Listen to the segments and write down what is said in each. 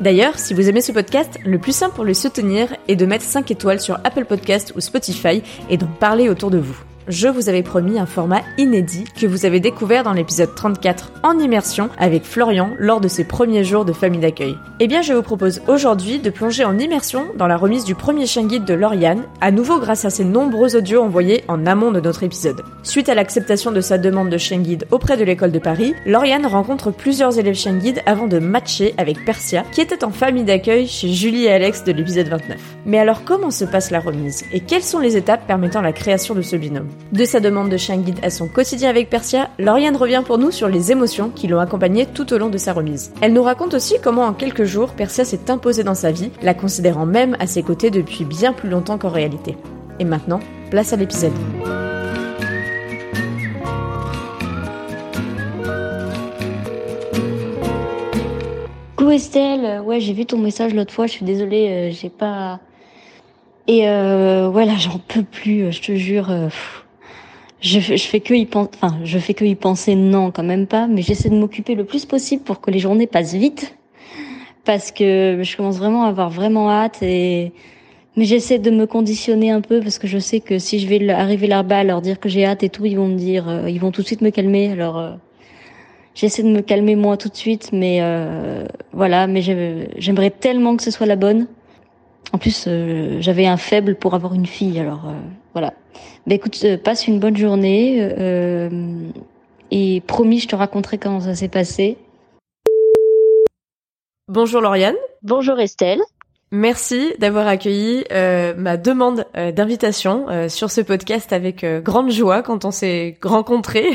D'ailleurs, si vous aimez ce podcast, le plus simple pour le soutenir est de mettre 5 étoiles sur Apple Podcast ou Spotify et d'en parler autour de vous je vous avais promis un format inédit que vous avez découvert dans l'épisode 34 en immersion avec Florian lors de ses premiers jours de famille d'accueil. Eh bien, je vous propose aujourd'hui de plonger en immersion dans la remise du premier chien guide de Lauriane, à nouveau grâce à ses nombreux audios envoyés en amont de notre épisode. Suite à l'acceptation de sa demande de chien guide auprès de l'école de Paris, Lauriane rencontre plusieurs élèves chien guide avant de matcher avec Persia, qui était en famille d'accueil chez Julie et Alex de l'épisode 29. Mais alors comment se passe la remise et quelles sont les étapes permettant la création de ce binôme? De sa demande de chien guide à son quotidien avec Persia, Lauriane revient pour nous sur les émotions qui l'ont accompagnée tout au long de sa remise. Elle nous raconte aussi comment en quelques jours, Persia s'est imposée dans sa vie, la considérant même à ses côtés depuis bien plus longtemps qu'en réalité. Et maintenant, place à l'épisode. Coucou Estelle, ouais j'ai vu ton message l'autre fois, je suis désolée, euh, j'ai pas... Et euh, voilà, j'en peux plus, euh, je te jure. Euh, je, je fais que y penser, enfin, je fais que y penser, non, quand même pas, mais j'essaie de m'occuper le plus possible pour que les journées passent vite, parce que je commence vraiment à avoir vraiment hâte et, mais j'essaie de me conditionner un peu parce que je sais que si je vais arriver là-bas, leur dire que j'ai hâte et tout, ils vont me dire, euh, ils vont tout de suite me calmer. Alors, euh, j'essaie de me calmer moi tout de suite, mais euh, voilà, mais j'aimerais tellement que ce soit la bonne. En plus, j'avais un faible pour avoir une fille, alors voilà. Bah écoute, euh, passe une bonne journée euh, et promis, je te raconterai comment ça s'est passé. Bonjour Lauriane. Bonjour Estelle. Merci d'avoir accueilli euh, ma demande euh, d'invitation euh, sur ce podcast avec grande joie quand on s'est rencontrés.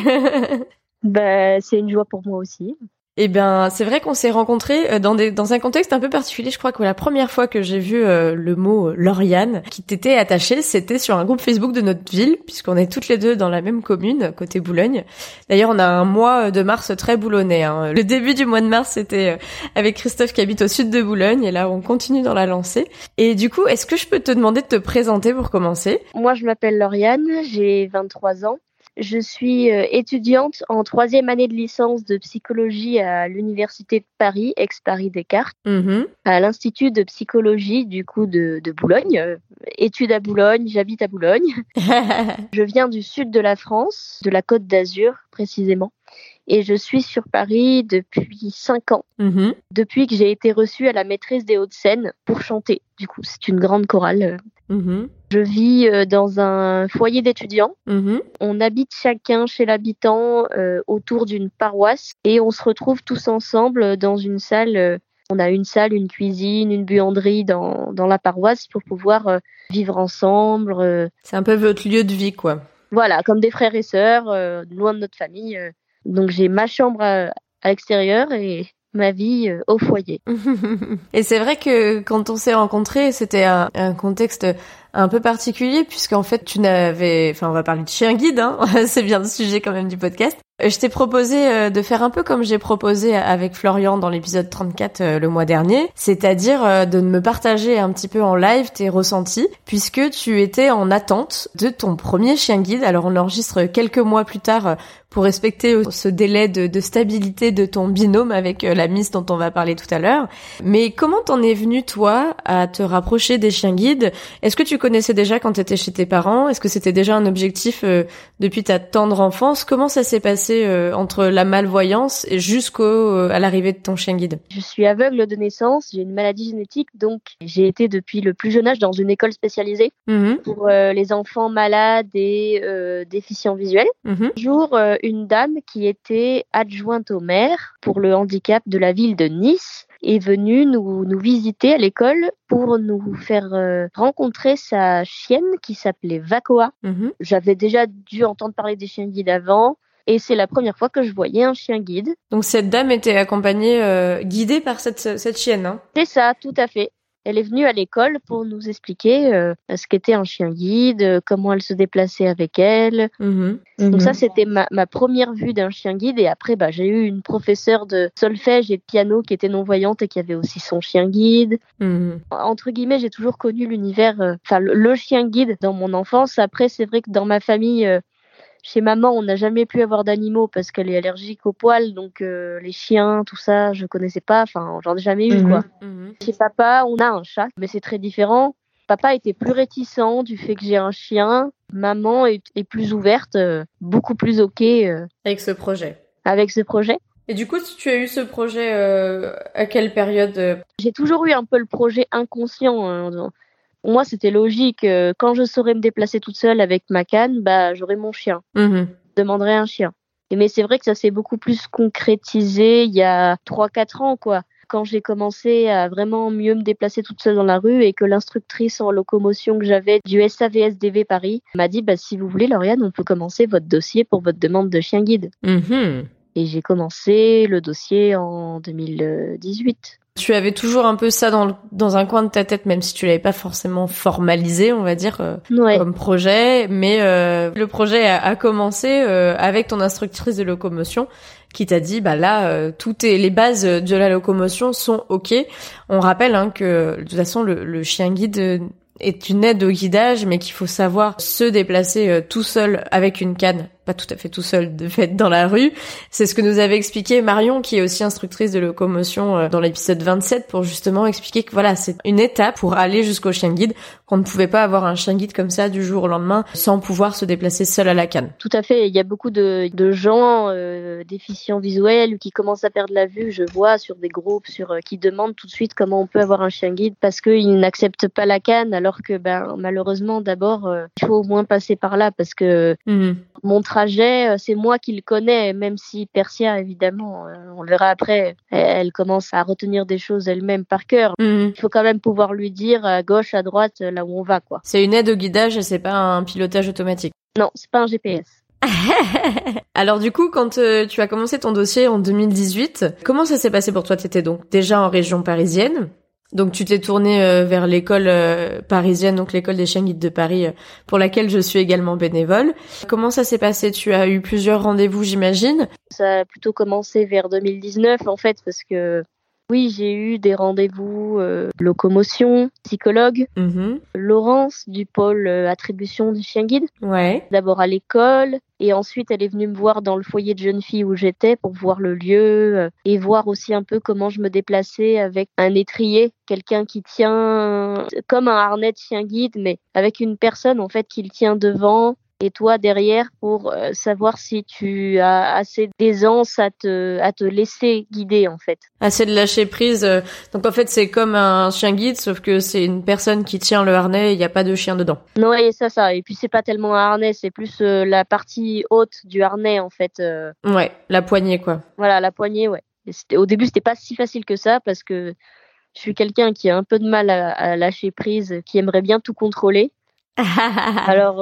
bah, c'est une joie pour moi aussi. Eh bien, c'est vrai qu'on s'est rencontrés euh, dans, des, dans un contexte un peu particulier. Je crois que la première fois que j'ai vu euh, le mot euh, Lauriane qui t'était attaché, c'était sur un groupe Facebook de notre ville, puisqu'on est toutes les deux dans la même commune, côté Boulogne. D'ailleurs, on a un mois de mars très boulonnais. Hein. Le début du mois de mars, c'était avec Christophe qui habite au sud de Boulogne, et là, on continue dans la lancée. Et du coup, est-ce que je peux te demander de te présenter pour commencer? Moi, je m'appelle Lauriane, j'ai 23 ans. Je suis euh, étudiante en troisième année de licence de psychologie à l'Université de Paris, ex-Paris Descartes, mm-hmm. à l'Institut de psychologie du coup de, de Boulogne. Euh, études à Boulogne, j'habite à Boulogne. je viens du sud de la France, de la Côte d'Azur précisément et je suis sur Paris depuis cinq ans, mm-hmm. depuis que j'ai été reçue à la maîtrise des Hauts-de-Seine pour chanter. Du coup, c'est une grande chorale. Mm-hmm. Je vis euh, dans un foyer d'étudiants. Mm-hmm. On habite chacun chez l'habitant euh, autour d'une paroisse et on se retrouve tous ensemble dans une salle. Euh, on a une salle, une cuisine, une buanderie dans, dans la paroisse pour pouvoir vivre ensemble. C'est un peu votre lieu de vie, quoi. Voilà, comme des frères et sœurs, loin de notre famille. Donc j'ai ma chambre à, l'extérieur et ma vie euh, au foyer. et c'est vrai que quand on s'est rencontrés, c'était un, contexte un peu particulier puisqu'en fait tu n'avais, enfin on va parler de chien guide, hein c'est bien le sujet quand même du podcast. Euh, je t'ai proposé euh, de faire un peu comme j'ai proposé avec Florian dans l'épisode 34 euh, le mois dernier, c'est-à-dire de me partager un petit peu en live tes ressentis, puisque tu étais en attente de ton premier chien guide. Alors on enregistre quelques mois plus tard pour respecter ce délai de, stabilité de ton binôme avec la Miss dont on va parler tout à l'heure. Mais comment t'en es venu toi à te rapprocher des chiens guides? Est-ce que tu connaissais déjà quand t'étais chez tes parents? Est-ce que c'était déjà un objectif depuis ta tendre enfance? Comment ça s'est passé euh, entre la malvoyance et jusqu'au euh, à l'arrivée de ton chien guide? Je suis aveugle de naissance, j'ai une maladie génétique, donc j'ai été depuis le plus jeune âge dans une école spécialisée mhm. pour euh, les enfants malades et déficients visuels. Un jour, une dame qui était adjointe au maire pour le handicap de la ville de Nice est venue nous, nous visiter à l'école pour nous faire rencontrer sa chienne qui s'appelait Vacoa. Mhm. J'avais déjà dû entendre parler des chiens guides avant. Et c'est la première fois que je voyais un chien guide. Donc cette dame était accompagnée, euh, guidée par cette, cette chienne. Hein c'est ça, tout à fait. Elle est venue à l'école pour nous expliquer euh, ce qu'était un chien guide, euh, comment elle se déplaçait avec elle. Mhm. Donc ça, mhm. c'était ma, ma, première vue d'un chien guide. Et après, bah, j'ai eu une professeure de solfège et de piano qui était non-voyante et qui avait aussi son chien guide. Mhm. Entre guillemets, j'ai toujours connu l'univers, euh, enfin le, chien guide dans mon enfance. Après, c'est vrai que dans ma famille, chez maman, on n'a jamais pu avoir d'animaux parce qu'elle est allergique aux poils, donc euh, les chiens, tout ça, je connaissais pas. Enfin, j'en ai jamais eu quoi. Mhm. Mhm. Chez papa, on a un chat, mais c'est très différent. Papa était plus réticent du fait que j'ai un chien. Maman est, plus ouverte, euh, beaucoup plus ok. Euh, avec ce projet. Avec ce projet. Et du coup, si tu as eu ce projet à quelle période J'ai toujours eu un peu le projet inconscient. Hein, pour moi, c'était logique. Euh, quand je saurais me déplacer toute seule avec ma canne, bah, j'aurais mon chien. Mhm. Je demanderais un chien. Mais c'est vrai que ça s'est beaucoup plus concrétisé il y a 3-4 ans, quoi. Quand j'ai commencé à vraiment mieux me déplacer toute seule dans la rue et que l'instructrice en locomotion que j'avais du SAVSDV Paris m'a dit, bah, si vous voulez, Lauriane, on peut commencer votre dossier pour votre demande de chien guide. Mhm. Et j'ai commencé le dossier en 2018. Tu avais toujours un peu ça dans, dans un coin de ta tête, même si tu l'avais pas forcément formalisé, on va dire, euh, comme projet. Mais euh, le projet a, commencé euh, avec ton instructrice de locomotion qui t'a dit, bah là, toutes les bases de la locomotion sont ok. On rappelle hein, que de toute façon, le, le chien guide est une aide au guidage, mais qu'il faut savoir se déplacer tout seul avec une canne pas tout à fait tout seul de fait dans la rue. C'est ce que nous avait expliqué Marion, qui est aussi instructrice de locomotion euh, dans l'épisode 27, pour justement expliquer que voilà, c'est une étape pour aller jusqu'au chien guide, qu'on ne pouvait pas avoir un chien guide comme ça du jour au lendemain sans pouvoir se déplacer seul à la canne. Tout à fait. Il y a beaucoup de, de gens euh, déficients visuels qui commencent à perdre la vue. Je vois sur des groupes sur euh, qui demandent tout de suite comment on peut avoir un chien guide parce qu'ils n'acceptent pas la canne, alors que ben malheureusement d'abord il faut au moins passer par là parce que mmh. mon trajet, euh, c'est moi qui le connais, même si Persia, évidemment, euh, on le verra après, elle, commence à retenir des choses elle-même par cœur. Mhm. Il faut quand même pouvoir lui dire à gauche, à droite, là où on va, quoi. C'est une aide au guidage et c'est pas un pilotage automatique. Non, c'est pas un GPS. Alors du coup, quand euh, tu as commencé ton dossier en 2018, comment ça s'est passé pour toi? T'étais donc déjà en région parisienne donc tu t'es tourné euh, vers l'école euh, parisienne, donc l'école des chiens guides de Paris, euh, pour laquelle je suis également bénévole. Comment ça s'est passé? Tu as eu plusieurs rendez-vous, j'imagine? Ça a plutôt commencé vers 2019 en fait, parce que oui, j'ai eu des rendez-vous euh, locomotion, psychologue, mhm. Laurence du pôle euh, attribution du chien guide. Ouais. D'abord à l'école et ensuite elle est venue me voir dans le foyer de jeunes filles où j'étais pour voir le lieu euh, et voir aussi un peu comment je me déplaçais avec un étrier, quelqu'un qui tient comme un harnais de chien guide mais avec une personne en fait qui le tient devant et toi derrière pour euh, savoir si tu as assez d'aisance à te, à te laisser guider en fait. Assez de lâcher prise. Euh, donc en fait c'est comme un chien guide sauf que c'est une personne qui tient le harnais il n'y a pas de chien dedans. Non et ça ça. Et puis c'est pas tellement un harnais, c'est plus euh, la partie haute du harnais en fait. Ouais, la poignée quoi. Voilà, la poignée ouais. au début c'était pas si facile que ça parce que je suis quelqu'un qui a un peu de mal à, à lâcher prise, qui aimerait bien tout contrôler. Alors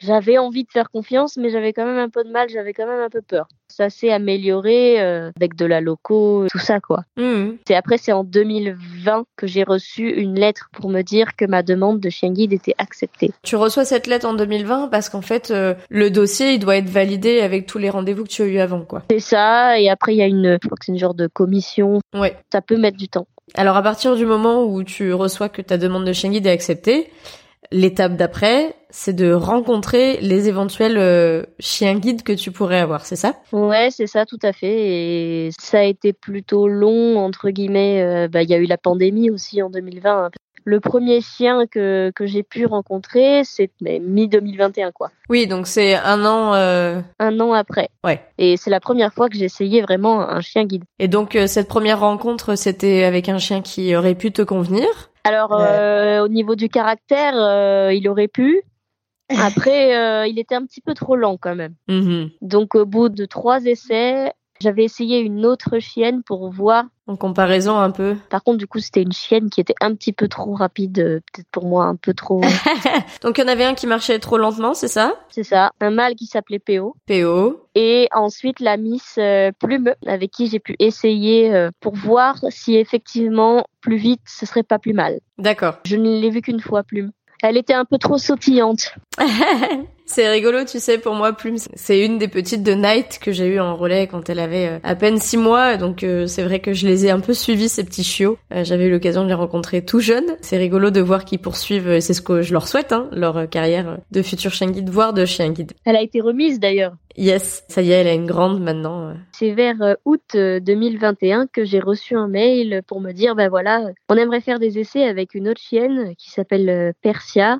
J'avais envie de faire confiance, mais j'avais quand même un peu de mal, j'avais quand même un peu peur. Ça s'est amélioré euh, avec de la loco, tout ça quoi. Mmh. Et après, c'est en 2020 que j'ai reçu une lettre pour me dire que ma demande de chien guide était acceptée. Tu reçois cette lettre en 2020 parce qu'en fait, euh, le dossier, il doit être validé avec tous les rendez-vous que tu as eu avant quoi. C'est ça, et après, il y a une, je crois que c'est une genre de commission. Ouais. Ça peut mettre du temps. Alors à partir du moment où tu reçois que ta demande de chien guide est acceptée, L'étape d'après, c'est de rencontrer les éventuels euh, chiens guides que tu pourrais avoir, c'est ça? Ouais, c'est ça, tout à fait. Et ça a été plutôt long, entre guillemets. Euh, bah, il y a eu la pandémie aussi en 2020. Le premier chien que, que j'ai pu rencontrer, c'est mi-2021, quoi. Oui, donc c'est un an... Euh... Un an après. Ouais. Et c'est la première fois que j'ai essayé vraiment un chien guide. Et donc, cette première rencontre, c'était avec un chien qui aurait pu te convenir? Alors, euh, au niveau du caractère, euh, il aurait pu. Après, euh, il était un petit peu trop lent quand même. Mm-hmm. Donc, au bout de trois essais, j'avais essayé une autre chienne pour voir. En comparaison un peu. Par contre, du coup, c'était une chienne qui était un petit peu trop rapide, euh, peut-être pour moi un peu trop. Donc il y en avait un qui marchait trop lentement, c'est ça? C'est ça. Un mâle qui s'appelait PO. PO. Et ensuite la Miss euh, Plume, avec qui j'ai pu essayer euh, pour voir si effectivement plus vite ce serait pas plus mal. D'accord. Je ne l'ai vu qu'une fois Plume. Elle était un peu trop sautillante. C'est rigolo, tu sais, pour moi, Plume, c'est une des petites de Night que j'ai eu en relais quand elle avait euh, à peine six mois. Donc euh, c'est vrai que je les ai un peu suivis, ces petits chiots. Euh, j'avais eu l'occasion de les rencontrer tout jeunes. C'est rigolo de voir qu'ils poursuivent, c'est ce que je leur souhaite, hein, leur carrière de futur chien guide, voire de chien guide. Elle a été remise d'ailleurs. Yes, ça y est, elle a une grande maintenant. C'est vers août 2021 que j'ai reçu un mail pour me dire, ben voilà, on aimerait faire des essais avec une autre chienne qui s'appelle Persia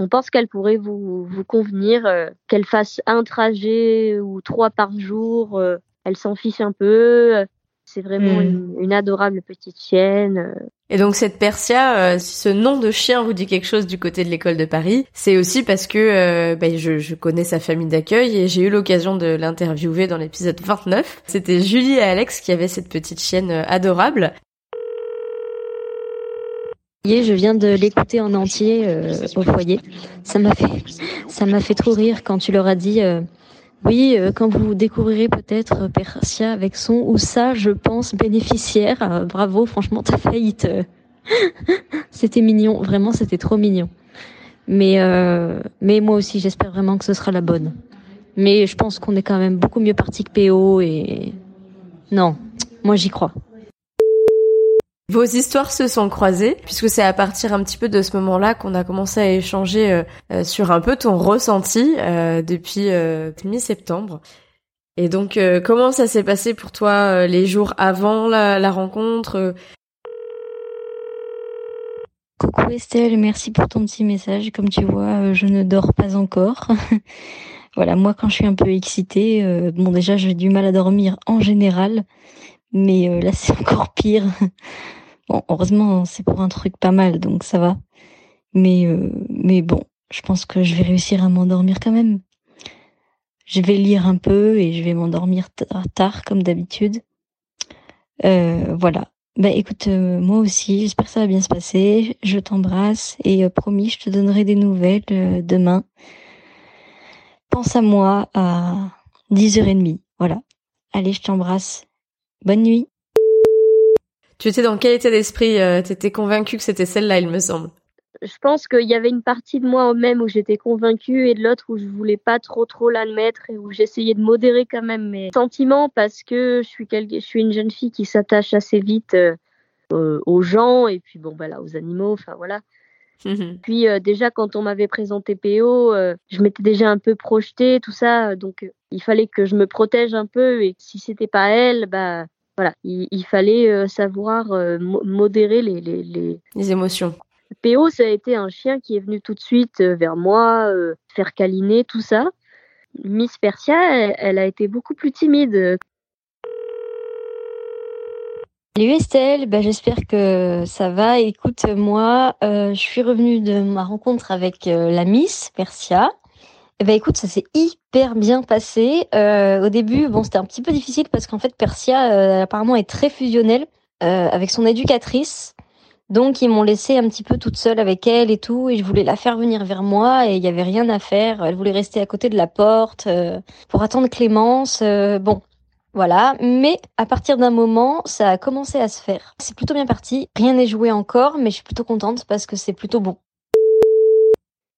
on pense qu'elle pourrait vous, vous convenir, euh, qu'elle fasse un trajet ou trois par jour. Euh, elle s'en fiche un peu. C'est vraiment hmm. une, adorable petite chienne. Euh. Et donc cette Persia, si ce nom de chien vous dit quelque chose du côté de l'école de Paris, c'est aussi parce que bah, je, je, connais sa famille d'accueil et j'ai eu l'occasion de l'interviewer dans l'épisode 29. C'était Julie et Alex qui avaient cette petite chienne adorable. Je viens de l'écouter en entier euh, au foyer. Ça m'a fait, ça m'a fait trop rire quand tu leur as dit, euh, oui, euh, quand vous découvrirez peut-être Persia avec son ou ça, je pense bénéficiaire. bravo, franchement, t'as failli c'était mignon, vraiment, c'était trop mignon. Mais, mais moi aussi, j'espère vraiment que ce sera la bonne. Mais je pense qu'on est quand même beaucoup mieux parti que PO et non, moi j'y crois. Vos histoires se sont croisées, puisque c'est à partir un petit peu de ce moment-là qu'on a commencé à échanger euh, euh, sur un peu ton ressenti euh, depuis mi-septembre. Et donc, comment ça s'est passé pour toi les jours avant la, rencontre Coucou Estelle, merci pour ton petit message. Comme tu vois, je ne dors pas encore. voilà, moi quand je suis un peu excitée, bon déjà j'ai du mal à dormir en général, mais là c'est encore pire. Bon, heureusement, c'est pour un truc pas mal, donc ça va. Mais, euh, mais bon, je pense que je vais réussir à m'endormir quand même. Je vais lire un peu et je vais m'endormir tard, comme d'habitude. Euh, voilà. Bah écoute, euh, moi aussi, j'espère que ça va bien se passer. Je t'embrasse et promis, je te donnerai des nouvelles demain. Pense à moi à 10h30. Voilà. Allez, je t'embrasse. Bonne nuit. Tu étais dans quel état d'esprit euh, Tu étais convaincu que c'était celle-là, il me semble. Je pense qu'il y avait une partie de moi même où j'étais convaincue et de l'autre où je voulais pas trop trop l'admettre et où j'essayais de modérer quand même mes sentiments parce que je suis, je suis une jeune fille qui s'attache assez vite euh, aux gens et puis bon bah aux animaux, enfin voilà. Puis euh, déjà quand on m'avait présenté PO, je m'étais déjà un peu projetée tout ça, donc il fallait que je me protège un peu et si c'était pas elle, bah voilà, il, fallait euh, savoir euh, modérer les, les, émotions. PO, ça a été un chien qui est venu tout de suite euh, vers moi, faire câliner, tout ça. Miss Persia, elle, a été beaucoup plus timide. Salut Estelle, bah, j'espère que ça va. Écoute, moi, je suis revenue de ma rencontre avec la Miss Persia. Ben écoute, ça s'est hyper bien passé. Euh, au début, bon, c'était un petit peu difficile parce qu'en fait, Persia euh, apparemment est très fusionnelle euh, avec son éducatrice. Donc ils m'ont laissé un petit peu toute seule avec elle et tout, et je voulais la faire venir vers moi et il y avait rien à faire. Elle voulait rester à côté de la porte euh, pour attendre Clémence. Euh, bon, voilà. Mais à partir d'un moment, ça a commencé à se faire. C'est plutôt bien parti. Rien n'est joué encore, mais je suis plutôt contente parce que c'est plutôt bon.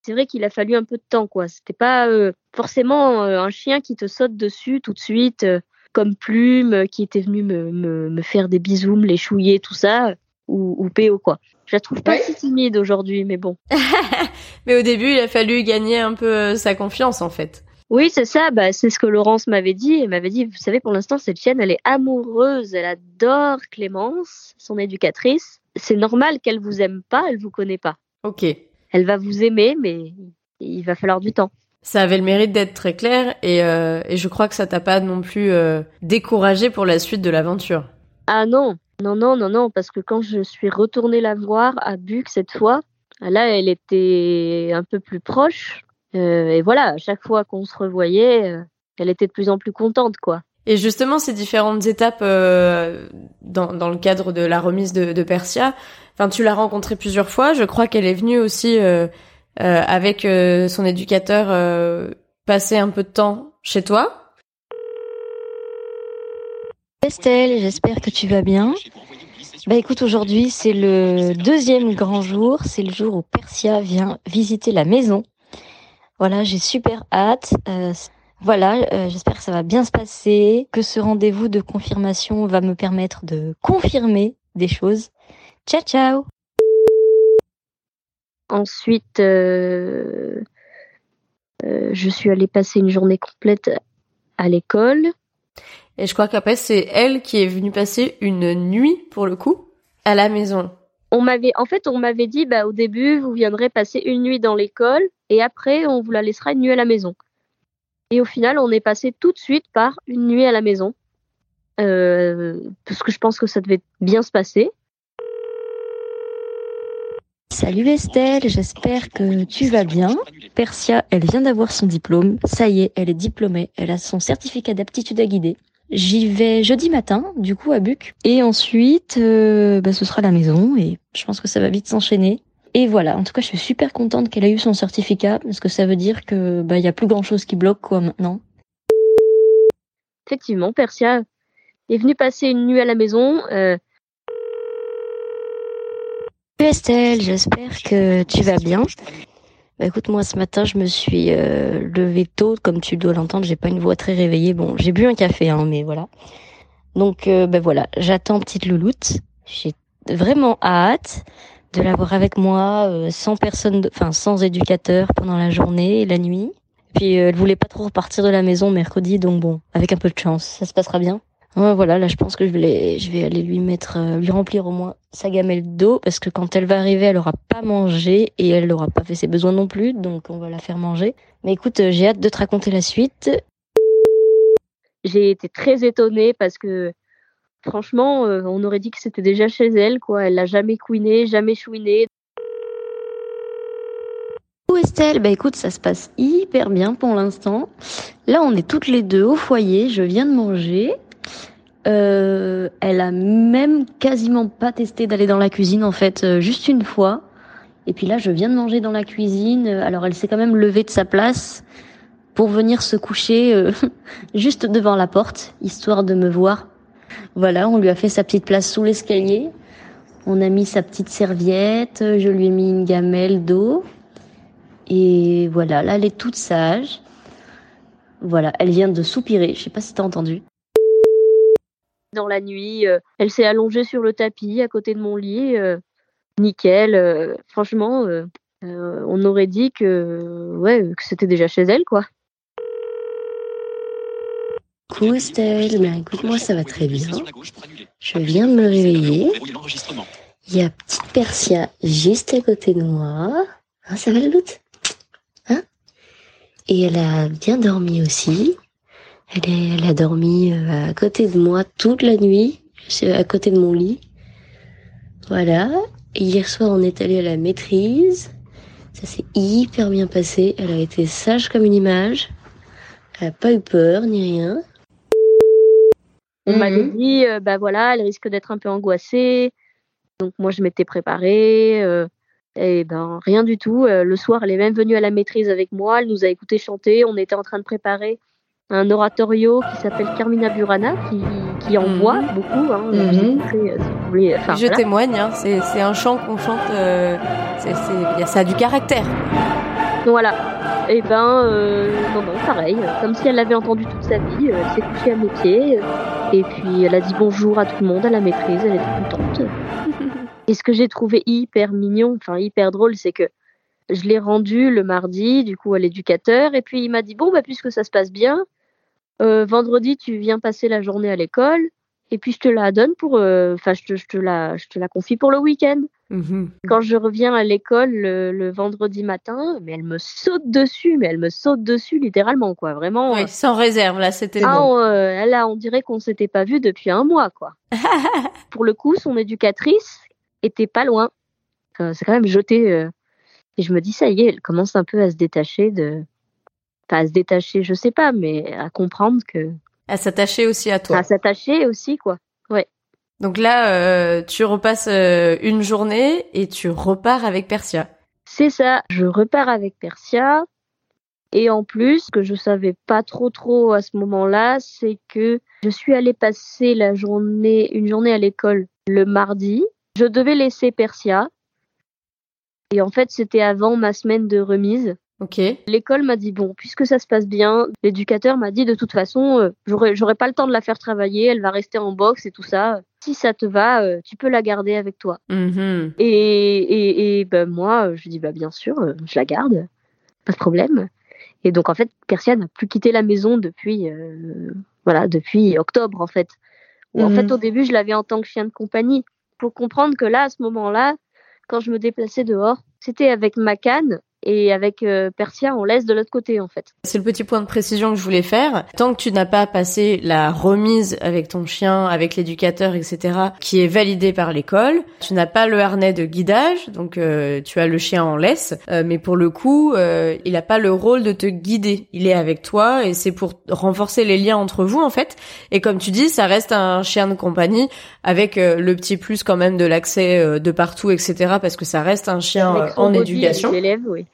C'est vrai qu'il a fallu un peu de temps, quoi. C'était pas euh, forcément un chien qui te saute dessus tout de suite, comme Plume, qui était venu me, me, me faire des bisous, me les chouiller, tout ça ou, ou PO quoi. Je la trouve pas si timide aujourd'hui, mais bon. mais au début, il a fallu gagner un peu euh, sa confiance en fait. Oui, c'est ça. Bah, c'est ce que Laurence m'avait dit. Elle m'avait dit, vous savez, pour l'instant, cette chienne, elle est amoureuse. Elle adore Clémence, son éducatrice. C'est normal qu'elle vous aime pas. Elle vous connaît pas. Ok. Elle va vous aimer, mais il va falloir du temps. Ça avait le mérite d'être très clair et, euh, et je crois que ça t'a pas non plus euh, découragé pour la suite de l'aventure. Ah non, non, non, non, non, parce que quand je suis retournée la voir à Buc cette fois, là, elle était un peu plus proche. Euh, et voilà, à chaque fois qu'on se revoyait, elle était de plus en plus contente, quoi. Et justement, ces différentes étapes euh, dans, dans, le cadre de la remise de, de Persia, enfin, tu l'as rencontrée plusieurs fois. Je crois qu'elle est venue aussi avec son éducateur passer un peu de temps chez toi. Estelle, j'espère que tu vas bien. Bah écoute, aujourd'hui c'est le deuxième grand jour, c'est le jour où Persia vient visiter la maison. Voilà, j'ai super hâte. Euh, voilà, euh, j'espère que ça va bien se passer, que ce rendez-vous de confirmation va me permettre de confirmer des choses. Ciao ciao Ensuite, euh, je suis allée passer une journée complète à l'école. Et je crois qu'après, c'est elle qui est venue passer une nuit, pour le coup, à la maison. On m'avait, en fait, on m'avait dit, bah, au début, vous viendrez passer une nuit dans l'école et après, on vous la laissera une nuit à la maison. Et au final, on est passé tout de suite par une nuit à la maison. Euh, parce que je pense que ça devait bien se passer. Salut Estelle, j'espère que tu vas bien. Persia, elle vient d'avoir son diplôme. Ça y est, elle est diplômée. Elle a son certificat d'aptitude à guider. J'y vais jeudi matin, du coup, à Buc. Et ensuite, euh, bah, ce sera la maison et je pense que ça va vite s'enchaîner. Et voilà, en tout cas, je suis super contente qu'elle ait eu son certificat parce que ça veut dire que bah il y a plus grand chose qui bloque quoi maintenant. Effectivement, Persia est venue passer une nuit à la maison. Euh... Estelle, j'espère que tu vas bien. Bah, écoute, moi ce matin, je me suis euh, levée tôt, comme tu dois l'entendre, j'ai pas une voix très réveillée. Bon, j'ai bu un café, hein, mais voilà. Donc, euh, ben voilà, j'attends petite louloute. J'ai vraiment hâte de l'avoir avec moi, euh, sans personne, enfin sans éducateur pendant la journée et la nuit. Puis elle voulait pas trop repartir de la maison mercredi, donc bon, avec un peu de chance, ça se passera bien. Ouais, voilà, là je pense que je vais, je vais aller lui mettre, euh, lui remplir au moins sa gamelle d'eau parce que quand elle va arriver, elle aura pas mangé et elle n'aura pas fait ses besoins non plus, donc on va la faire manger. Mais écoute, euh, j'ai hâte de te raconter la suite. J'ai été très étonnée parce que franchement, euh, on aurait dit que c'était déjà chez elle, quoi. Elle l'a jamais couiné, jamais chouiné. Estelle, bah écoute, ça se passe hyper bien pour l'instant. Là, on est toutes les deux au foyer. Je viens de manger. Euh, elle a même quasiment pas testé d'aller dans la cuisine en fait, euh, juste une fois. Et puis là, je viens de manger dans la cuisine. Alors elle s'est quand même levée de sa place pour venir se coucher juste devant la porte, histoire de me voir. Voilà, on lui a fait sa petite place sous l'escalier. On a mis sa petite serviette, je lui ai mis une gamelle d'eau. Et voilà, là elle est toute sage. Voilà, elle vient de soupirer, je sais pas si t'as entendu dans la nuit. Euh, elle s'est allongée sur le tapis à côté de mon lit. Euh, nickel. Euh, franchement, on aurait dit que, ouais, que c'était déjà chez elle, quoi. Coucou Estelle, ben, écoute, moi ça va très bien. Je viens de me réveiller. Il y a petite Persia juste à côté de moi. Hein, ça va le doute Hein? Et elle a bien dormi aussi. Elle, a dormi euh, à côté de moi toute la nuit, à côté de mon lit. Voilà. Et hier soir, on est allé à la maîtrise. Ça s'est hyper bien passé. Elle a été sage comme une image. Elle n'a pas eu peur ni rien. On m'avait mhm. dit, euh, bah voilà, elle risque d'être un peu angoissée. Donc moi, je m'étais préparée. et ben rien du tout. le soir, elle est même venue à la maîtrise avec moi. Elle nous a écouté chanter. On était en train de préparer un oratorio qui s'appelle Carmina Burana, qui, qui envoie mhm. beaucoup. Hein, mhm. je témoigne, hein, c'est un chant qu'on chante, euh, ça a du caractère. Voilà. Et eh ben, euh, non, non, pareil, comme si elle l'avait entendu toute sa vie, elle s'est couchée à mes pieds, et puis elle a dit bonjour à tout le monde à la maîtrise, elle était contente. et ce que j'ai trouvé hyper mignon, enfin hyper drôle, c'est que je l'ai rendu le mardi, du coup, à l'éducateur, et puis il m'a dit bon, bah, puisque ça se passe bien, euh, vendredi, tu viens passer la journée à l'école et puis je te la donne pour, euh, enfin, je, te, je, te la, je te la confie pour le week-end. Mhm. Quand je reviens à l'école le, vendredi matin, mais elle me saute dessus, mais elle me saute dessus littéralement, quoi, vraiment. Oui, sans réserve, là, c'était ah, bon. Euh, là, on dirait qu'on s'était pas vu depuis un mois, quoi. pour le coup, son éducatrice était pas loin. c'est quand même jeté. et je me dis, ça y est, elle commence un peu à se détacher de, à se détacher, je sais pas, mais à comprendre que. À s'attacher aussi à toi. À s'attacher aussi, quoi. Donc là, euh, tu repasses euh, une journée et tu repars avec Persia. C'est ça. Je repars avec Persia. Et en plus, ce que je savais pas trop trop à ce moment-là, c'est que je suis allée passer la journée, une journée à l'école le mardi. Je devais laisser Persia. Et en fait, c'était avant ma semaine de remise. L'école m'a dit bon, puisque ça se passe bien, l'éducateur m'a dit de toute façon, euh, j'aurai pas le temps de la faire travailler, elle va rester en boxe et tout ça. Si ça te va, euh, tu peux la garder avec toi. Mm-hmm. Et, et, ben moi, euh, je dis bah bien sûr, je la garde, pas de problème. Et donc en fait, Persia n'a plus quitté la maison depuis voilà depuis octobre en fait. En fait, mm-hmm. au début, je l'avais en tant que chien de compagnie. Pour comprendre que là, à ce moment-là, quand je me déplaçais dehors, c'était avec ma canne et avec euh, Persia, on laisse de l'autre côté en fait. C'est le petit point de précision que je voulais faire. Tant que tu n'as pas passé la remise avec ton chien, avec l'éducateur, etc., qui est validé par l'école, tu n'as pas le harnais de guidage, donc euh, tu as le chien en laisse, euh, mais pour le coup, il n'a pas le rôle de te guider. Il est avec toi et c'est pour renforcer les liens entre vous en fait. Et comme tu dis, ça reste un chien de compagnie avec le petit plus quand même de l'accès de partout, etc., parce que ça reste un chien en éducation. oui.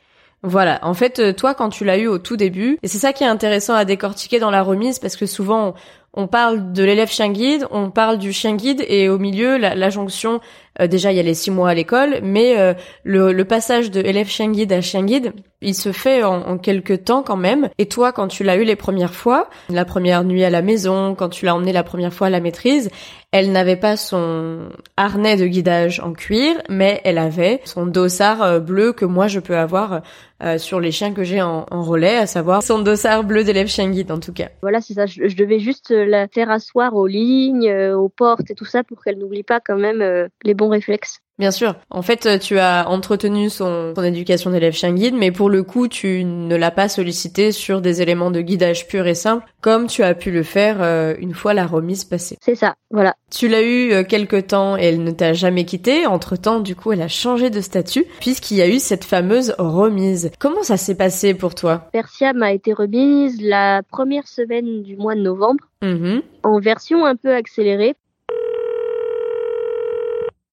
Voilà, en fait, euh, toi, quand tu l'as eu au tout début, et c'est ça qui est intéressant à décortiquer dans la remise, parce que souvent, on parle de l'élève chien guide, on parle du chien guide, et au milieu, la, jonction, euh, déjà, il y a les six mois à l'école, mais euh, le, passage de élève chien guide à chien guide, il se fait en, en quelques temps quand même. Et toi, quand tu l'as eu les premières fois, la première nuit à la maison, quand tu l'as emmené la première fois à la maîtrise, elle n'avait pas son harnais de guidage en cuir, mais elle avait son dossard bleu que moi je peux avoir euh, sur les chiens que j'ai en, relais, à savoir son dossard bleu d'élève chien guide en tout cas. Voilà, c'est ça. Je, devais juste euh, la faire asseoir aux lignes, euh, aux portes et tout ça pour qu'elle n'oublie pas quand même les bons réflexes. Bien sûr. En fait, euh, tu as entretenu son, son éducation d'élève chien guide, mais pour le coup, tu ne l'as pas sollicité sur des éléments de guidage pur et simple, comme tu as pu le faire euh, une fois la remise passée. C'est ça, voilà. Tu l'as eu euh, quelque temps et elle ne t'a jamais quitté. Entre temps, du coup, elle a changé de statut puisqu'il y a eu cette fameuse remise. Comment ça s'est passé pour toi? Persia m'a été remise la première semaine du mois de novembre, mm-hmm. en version un peu accélérée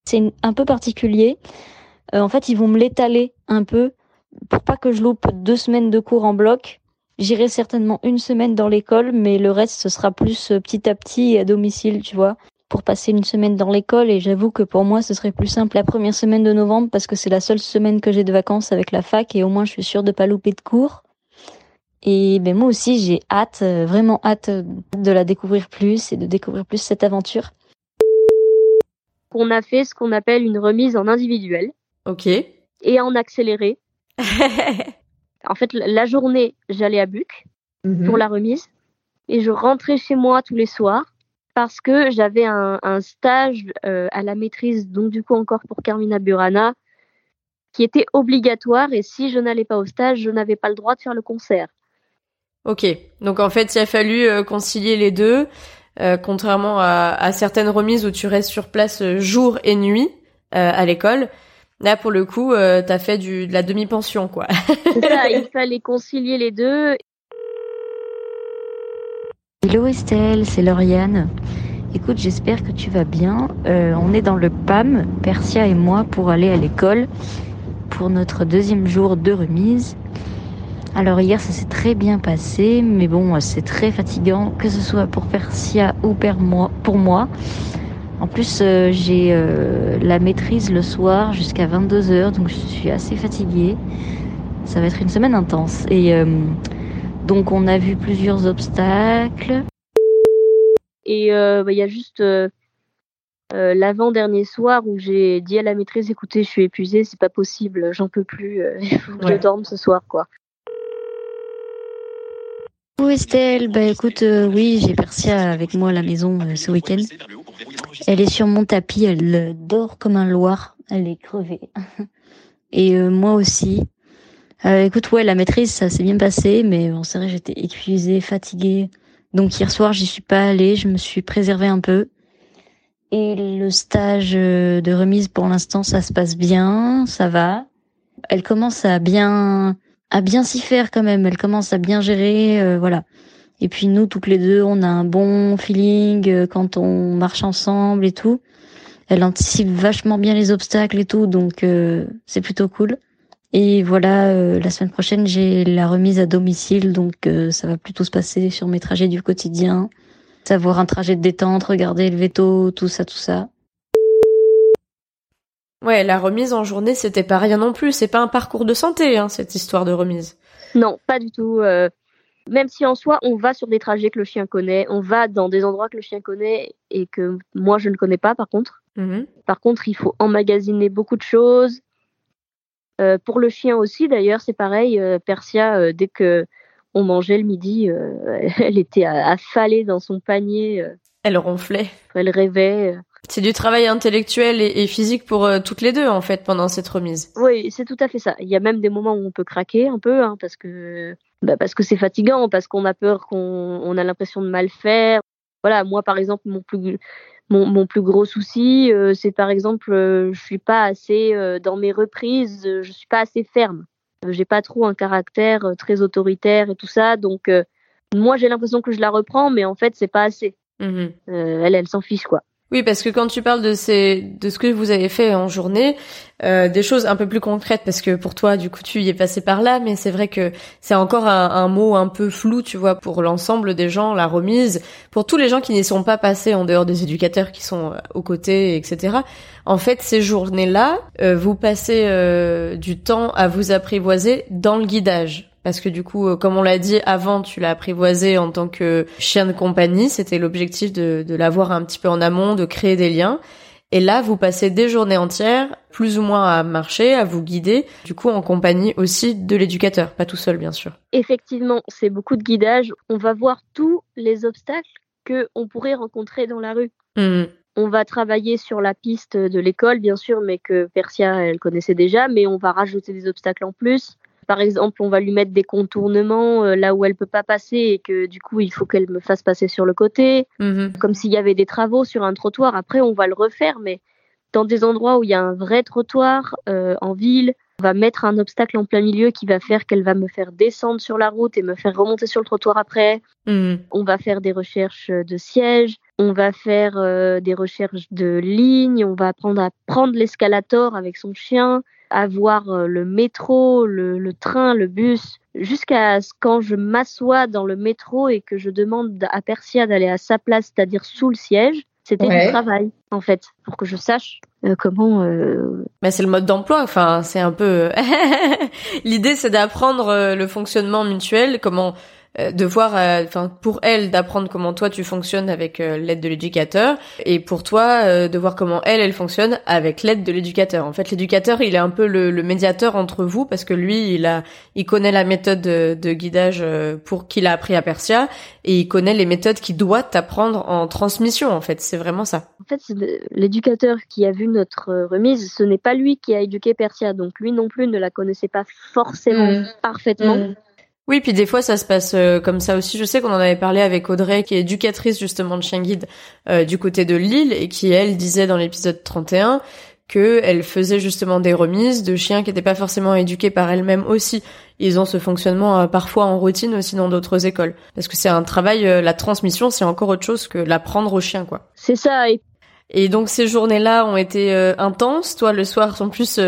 c'est un peu particulier. Euh, en fait, ils vont me l'étaler un peu pour pas que je loupe deux semaines de cours en bloc. J'irai certainement une semaine dans l'école, mais le reste, ce sera plus euh, petit à petit à domicile, tu vois, pour passer une semaine dans l'école. Et j'avoue que pour moi, ce serait plus simple la première semaine de novembre parce que c'est la seule semaine que j'ai de vacances avec la fac et au moins je suis sûre de pas louper de cours. Et ben moi aussi, j'ai hâte, euh, vraiment hâte de la découvrir plus et de découvrir plus cette aventure on a fait ce qu'on appelle une remise en individuel. Ok. Et en accéléré. en fait, la journée, j'allais à Buc mhm. pour la remise et je rentrais chez moi tous les soirs parce que j'avais un, stage euh, à la maîtrise, donc du coup encore pour Carmina Burana, qui était obligatoire et si je n'allais pas au stage, je n'avais pas le droit de faire le concert. Ok, donc en fait, il a fallu euh, concilier les deux. Euh, contrairement à, certaines remises où tu restes sur place euh, jour et nuit euh, à l'école. Là, pour le coup, euh, t'as fait du, de la demi-pension, quoi. ça, il fallait concilier les deux. Hello Estelle, c'est Lauriane. Écoute, j'espère que tu vas bien. Euh, on est dans le PAM, Persia et moi, pour aller à l'école pour notre deuxième jour de remise. Alors hier, ça s'est très bien passé, mais bon, c'est très fatigant, que ce soit pour Persia ou pour moi. En plus, euh, j'ai euh, la maîtrise le soir jusqu'à 22h, donc je suis assez fatiguée. Ça va être une semaine intense. Et donc on a vu plusieurs obstacles. Et euh, bah, il y a juste euh, euh, l'avant-dernier soir où j'ai dit à la maîtrise écoutez, je suis épuisée, c'est pas possible, j'en peux plus, il faut que je dorme ce soir, quoi. Oui Estelle, bah écoute, oui, j'ai Persia avec moi à la maison ce week-end. Elle est sur mon tapis, elle dort comme un loir, elle est crevée. Et moi aussi. écoute, ouais, la maîtrise, ça s'est bien passé, mais c'est vrai, j'étais épuisée, fatiguée. Donc hier soir, j'y suis pas allée, je me suis préservée un peu. Et le stage euh, de remise pour l'instant, ça se passe bien, ça va. Elle commence à bien à bien s'y faire quand même, elle commence à bien gérer euh, voilà. Et puis nous toutes les deux, on a un bon feeling euh, quand on marche ensemble et tout. Elle anticipe vachement bien les obstacles et tout, donc c'est plutôt cool. Et voilà, euh, la semaine prochaine, j'ai la remise à domicile, donc euh, ça va plutôt se passer sur mes trajets du quotidien. Savoir un trajet de détente, regarder le veto, tout ça, tout ça. Ouais, la remise en journée, c'était pas rien non plus. C'est pas un parcours de santé, hein, cette histoire de remise. Non, pas du tout. Euh, même si en soi, on va sur des trajets que le chien connaît, on va dans des endroits que le chien connaît et que moi, je ne connais pas, par contre. Mhm. Par contre, il faut emmagasiner beaucoup de choses. Euh, pour le chien aussi, d'ailleurs, c'est pareil. Euh, Persia, dès que on mangeait le midi, elle était affalée dans son panier. elle ronflait. Elle rêvait. C'est du travail intellectuel et, physique pour toutes les deux en fait pendant cette remise. Oui, c'est tout à fait ça. Il y a même des moments où on peut craquer un peu hein, parce que bah, parce que c'est fatigant, parce qu'on a peur qu'on on a l'impression de mal faire. Voilà, moi par exemple, mon plus mon, mon, plus gros souci, euh, c'est par exemple, euh, je suis pas assez euh, dans mes reprises, je suis pas assez ferme. J'ai pas trop un caractère très autoritaire et tout ça, donc moi j'ai l'impression que je la reprends, mais en fait c'est pas assez. Mmh elle, elle s'en fiche quoi. Oui, parce que quand tu parles de ces, de ce que vous avez fait en journée, euh, des choses un peu plus concrètes, parce que pour toi, du coup, tu y es passé par là, mais c'est vrai que c'est encore un, mot un peu flou, tu vois, pour l'ensemble des gens, la remise, pour tous les gens qui n'y sont pas passés en dehors des éducateurs qui sont euh, aux côtés, etc. En fait, ces journées-là, euh, vous passez du temps à vous apprivoiser dans le guidage. Parce que du coup, euh, comme on l'a dit avant, tu l'as apprivoisé en tant que chien de compagnie. C'était l'objectif de, de l'avoir un petit peu en amont, de créer des liens. Et là, vous passez des journées entières, plus ou moins à marcher, à vous guider, du coup en compagnie aussi de l'éducateur, pas tout seul bien sûr. Effectivement, c'est beaucoup de guidage. On va voir tous les obstacles que on pourrait rencontrer dans la rue. Mmh. On va travailler sur la piste de l'école, bien sûr, mais que Persia, elle connaissait déjà, mais on va rajouter des obstacles en plus. Par exemple, on va lui mettre des contournements euh, là où elle peut pas passer et que du coup il faut qu'elle me fasse passer sur le côté, mhm. comme s'il y avait des travaux sur un trottoir. Après, on va le refaire, mais dans des endroits où il y a un vrai trottoir euh, en ville, on va mettre un obstacle en plein milieu qui va faire qu'elle va me faire descendre sur la route et me faire remonter sur le trottoir après. Mhm. On va faire des recherches de sièges, on va faire euh, des recherches de lignes, on va apprendre à prendre l'escalator avec son chien avoir euh, le métro, le, train, le bus, jusqu'à ce quand je m'assois dans le métro et que je demande à Persia d'aller à sa place, c'est-à-dire sous le siège. C'était du travail, en fait, pour que je sache euh, comment. Euh... Mais c'est le mode d'emploi. Enfin, c'est un peu. L'idée, c'est d'apprendre le fonctionnement mutuel, comment de voir, euh, enfin pour elle d'apprendre comment toi tu fonctionnes avec euh, l'aide de l'éducateur et pour toi de voir comment elle elle fonctionne avec l'aide de l'éducateur. En fait, l'éducateur il est un peu le, médiateur entre vous parce que lui il a, il connaît la méthode de, guidage pour qu'il a appris à Persia et il connaît les méthodes qu'il doit apprendre en transmission. En fait, c'est vraiment ça. En fait, l'éducateur qui a vu notre remise, ce n'est pas lui qui a éduqué Persia, donc lui non plus ne la connaissait pas forcément mmh. parfaitement. Mmh. Oui, puis des fois ça se passe euh, comme ça aussi. Je sais qu'on en avait parlé avec Audrey, qui est éducatrice justement de chien guide euh, du côté de Lille, et qui elle disait dans l'épisode 31 que elle faisait justement des remises de chiens qui n'étaient pas forcément éduqués par elle-même aussi. ils ont ce fonctionnement parfois en routine aussi dans d'autres écoles. Parce que c'est un travail, la transmission, c'est encore autre chose que l'apprendre au chien, quoi. C'est ça. Et... donc ces journées-là ont été intenses. Toi, le soir, en plus,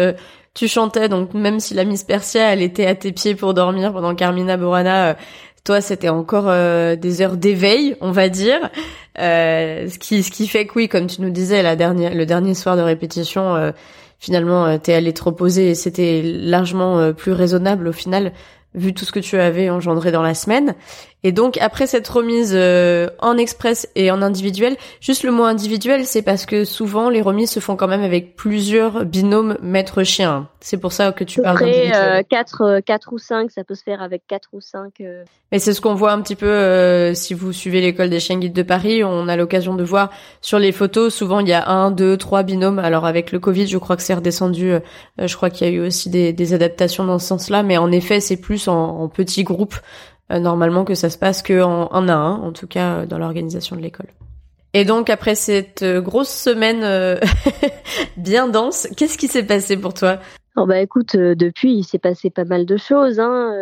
tu chantais, donc même si la Miss Persia, elle était à tes pieds pour dormir pendant Carmina Borana, toi, c'était encore euh, des heures d'éveil, on va dire. Euh, ce qui ce qui fait que oui, comme tu nous disais la dernière le dernier soir de répétition, euh, finalement, t'es allé te reposer et c'était largement plus raisonnable au final vu tout ce que tu avais engendré dans la semaine. Et donc après cette remise euh, en express et en individuel, juste le mot individuel, c'est parce que souvent les remises se font quand même avec plusieurs binômes maître-chien. C'est pour ça que tu parles d'individuel. Euh, 4, 4 ou 5, ça peut se faire avec 4 ou 5. Euh. Mais c'est ce qu'on voit un petit peu euh, si vous suivez l'école des chiens guides de Paris, on a l'occasion de voir sur les photos, souvent il y a un, deux, trois binômes. Alors avec le Covid, je crois que c'est redescendu, je crois qu'il y a eu aussi des, des adaptations dans ce sens-là, mais en effet c'est plus en, en petits groupes euh, normalement que ça se passe que en un à un, en tout cas euh, dans l'organisation de l'école. Et donc après cette euh, grosse semaine bien dense, qu'est-ce qui s'est passé pour toi? Oh bah écoute, depuis il s'est passé pas mal de choses. Hein.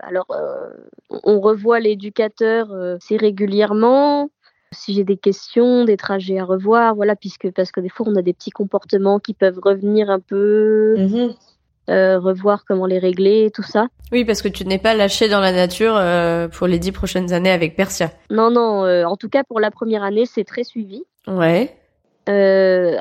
alors on revoit l'éducateur assez régulièrement. Si j'ai des questions, des trajets à revoir, voilà, puisque parce que des fois on a des petits comportements qui peuvent revenir un peu. Mm-hmm. Euh, revoir comment les régler, tout ça. Oui, parce que tu n'es pas lâché dans la nature euh, pour les dix prochaines années avec Persia. Non, non. Euh, en tout cas, pour la première année, c'est très suivi. Ouais.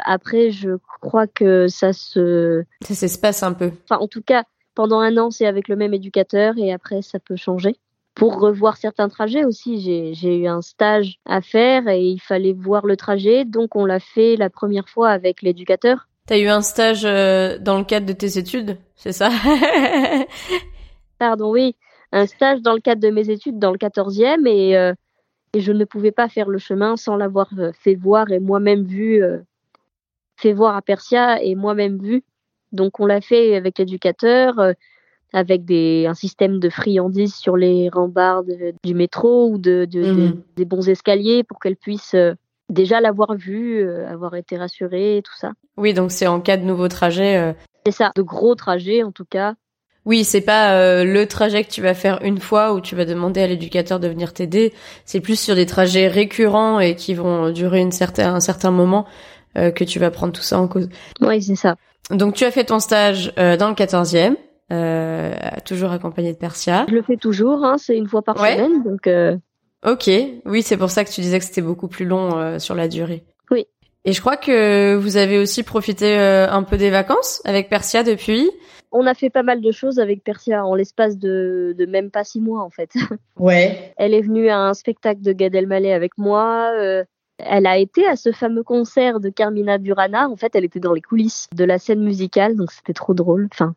après, je crois que ça se... Ça s'espace un peu. Enfin, en tout cas, pendant un an, c'est avec le même éducateur et après, ça peut changer. Pour revoir certains trajets aussi, j'ai eu un stage à faire et il fallait voir le trajet. Donc, on l'a fait la première fois avec l'éducateur. T'as eu un stage euh, dans le cadre de tes études, c'est ça? Pardon, oui. Un stage dans le cadre de mes études dans le 14e et, euh, et je ne pouvais pas faire le chemin sans l'avoir euh, fait voir et moi-même vu, fait voir à Persia et moi-même vu. Donc on l'a fait avec l'éducateur, avec des, un système de friandises sur les rambardes du métro ou de, mmh. des bons escaliers pour qu'elle puisse déjà l'avoir vu, euh, avoir été rassurée, tout ça. Oui, donc c'est en cas de nouveau trajet. Euh. C'est ça, de gros trajets en tout cas. Oui, c'est pas euh, le trajet que tu vas faire une fois où tu vas demander à l'éducateur de venir t'aider. C'est plus sur des trajets récurrents et qui vont durer une certain, un certain moment que tu vas prendre tout ça en cause. Oui, c'est ça. Donc tu as fait ton stage dans le 14e, toujours accompagné de Persia. Je le fais toujours, hein, c'est une fois par semaine, donc. Ok, oui, c'est pour ça que tu disais que c'était beaucoup plus long euh, sur la durée. Oui. Et je crois que vous avez aussi profité euh, un peu des vacances avec Persia depuis. On a fait pas mal de choses avec Persia en l'espace de, de même pas six mois en fait. Ouais. Elle est venue à un spectacle de Gad Elmaleh avec moi. Euh, elle a été à ce fameux concert de Carmina Burana. En fait, elle était dans les coulisses de la scène musicale, donc c'était trop drôle. Enfin,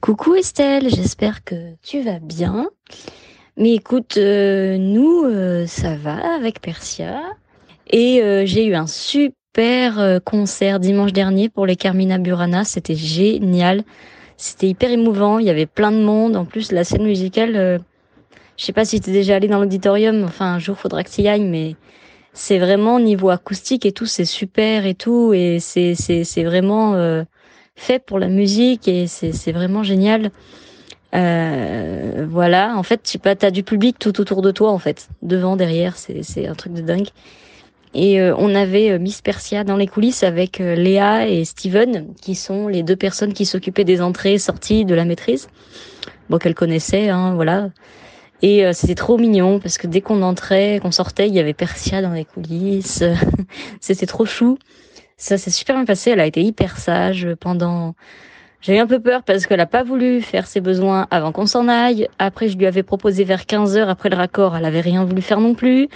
Coucou Estelle, j'espère que tu vas bien. Mais écoute, euh, nous, euh, ça va avec Persia. Et euh, j'ai eu un super concert dimanche dernier pour les Carmina Burana. C'était génial. C'était hyper émouvant. Il y avait plein de monde. En plus, la scène musicale, je sais pas si tu es déjà allé dans l'auditorium. Enfin, un jour, faudra que tu y ailles. Mais c'est vraiment niveau acoustique et tout, c'est super et tout. Et c'est, c'est, c'est vraiment fait pour la musique et c'est vraiment génial. Euh, voilà, en fait, tu as du public tout autour de toi, en fait, devant, derrière, c'est un truc de dingue. Et euh, on avait euh, Miss Persia dans les coulisses avec Léa et Steven, qui sont les deux personnes qui s'occupaient des entrées et sorties de la maîtrise. Bon, qu'elle connaissait, hein, voilà. Et c'était trop mignon parce que dès qu'on entrait, qu'on sortait, il y avait Persia dans les coulisses. c'était trop chou. Ça s'est super bien passé. Elle a été hyper sage pendant. J'ai eu un peu peur parce qu'elle a pas voulu faire ses besoins avant qu'on s'en aille. Après, je lui avais proposé vers 15 heures après le raccord. Elle avait rien voulu faire non plus.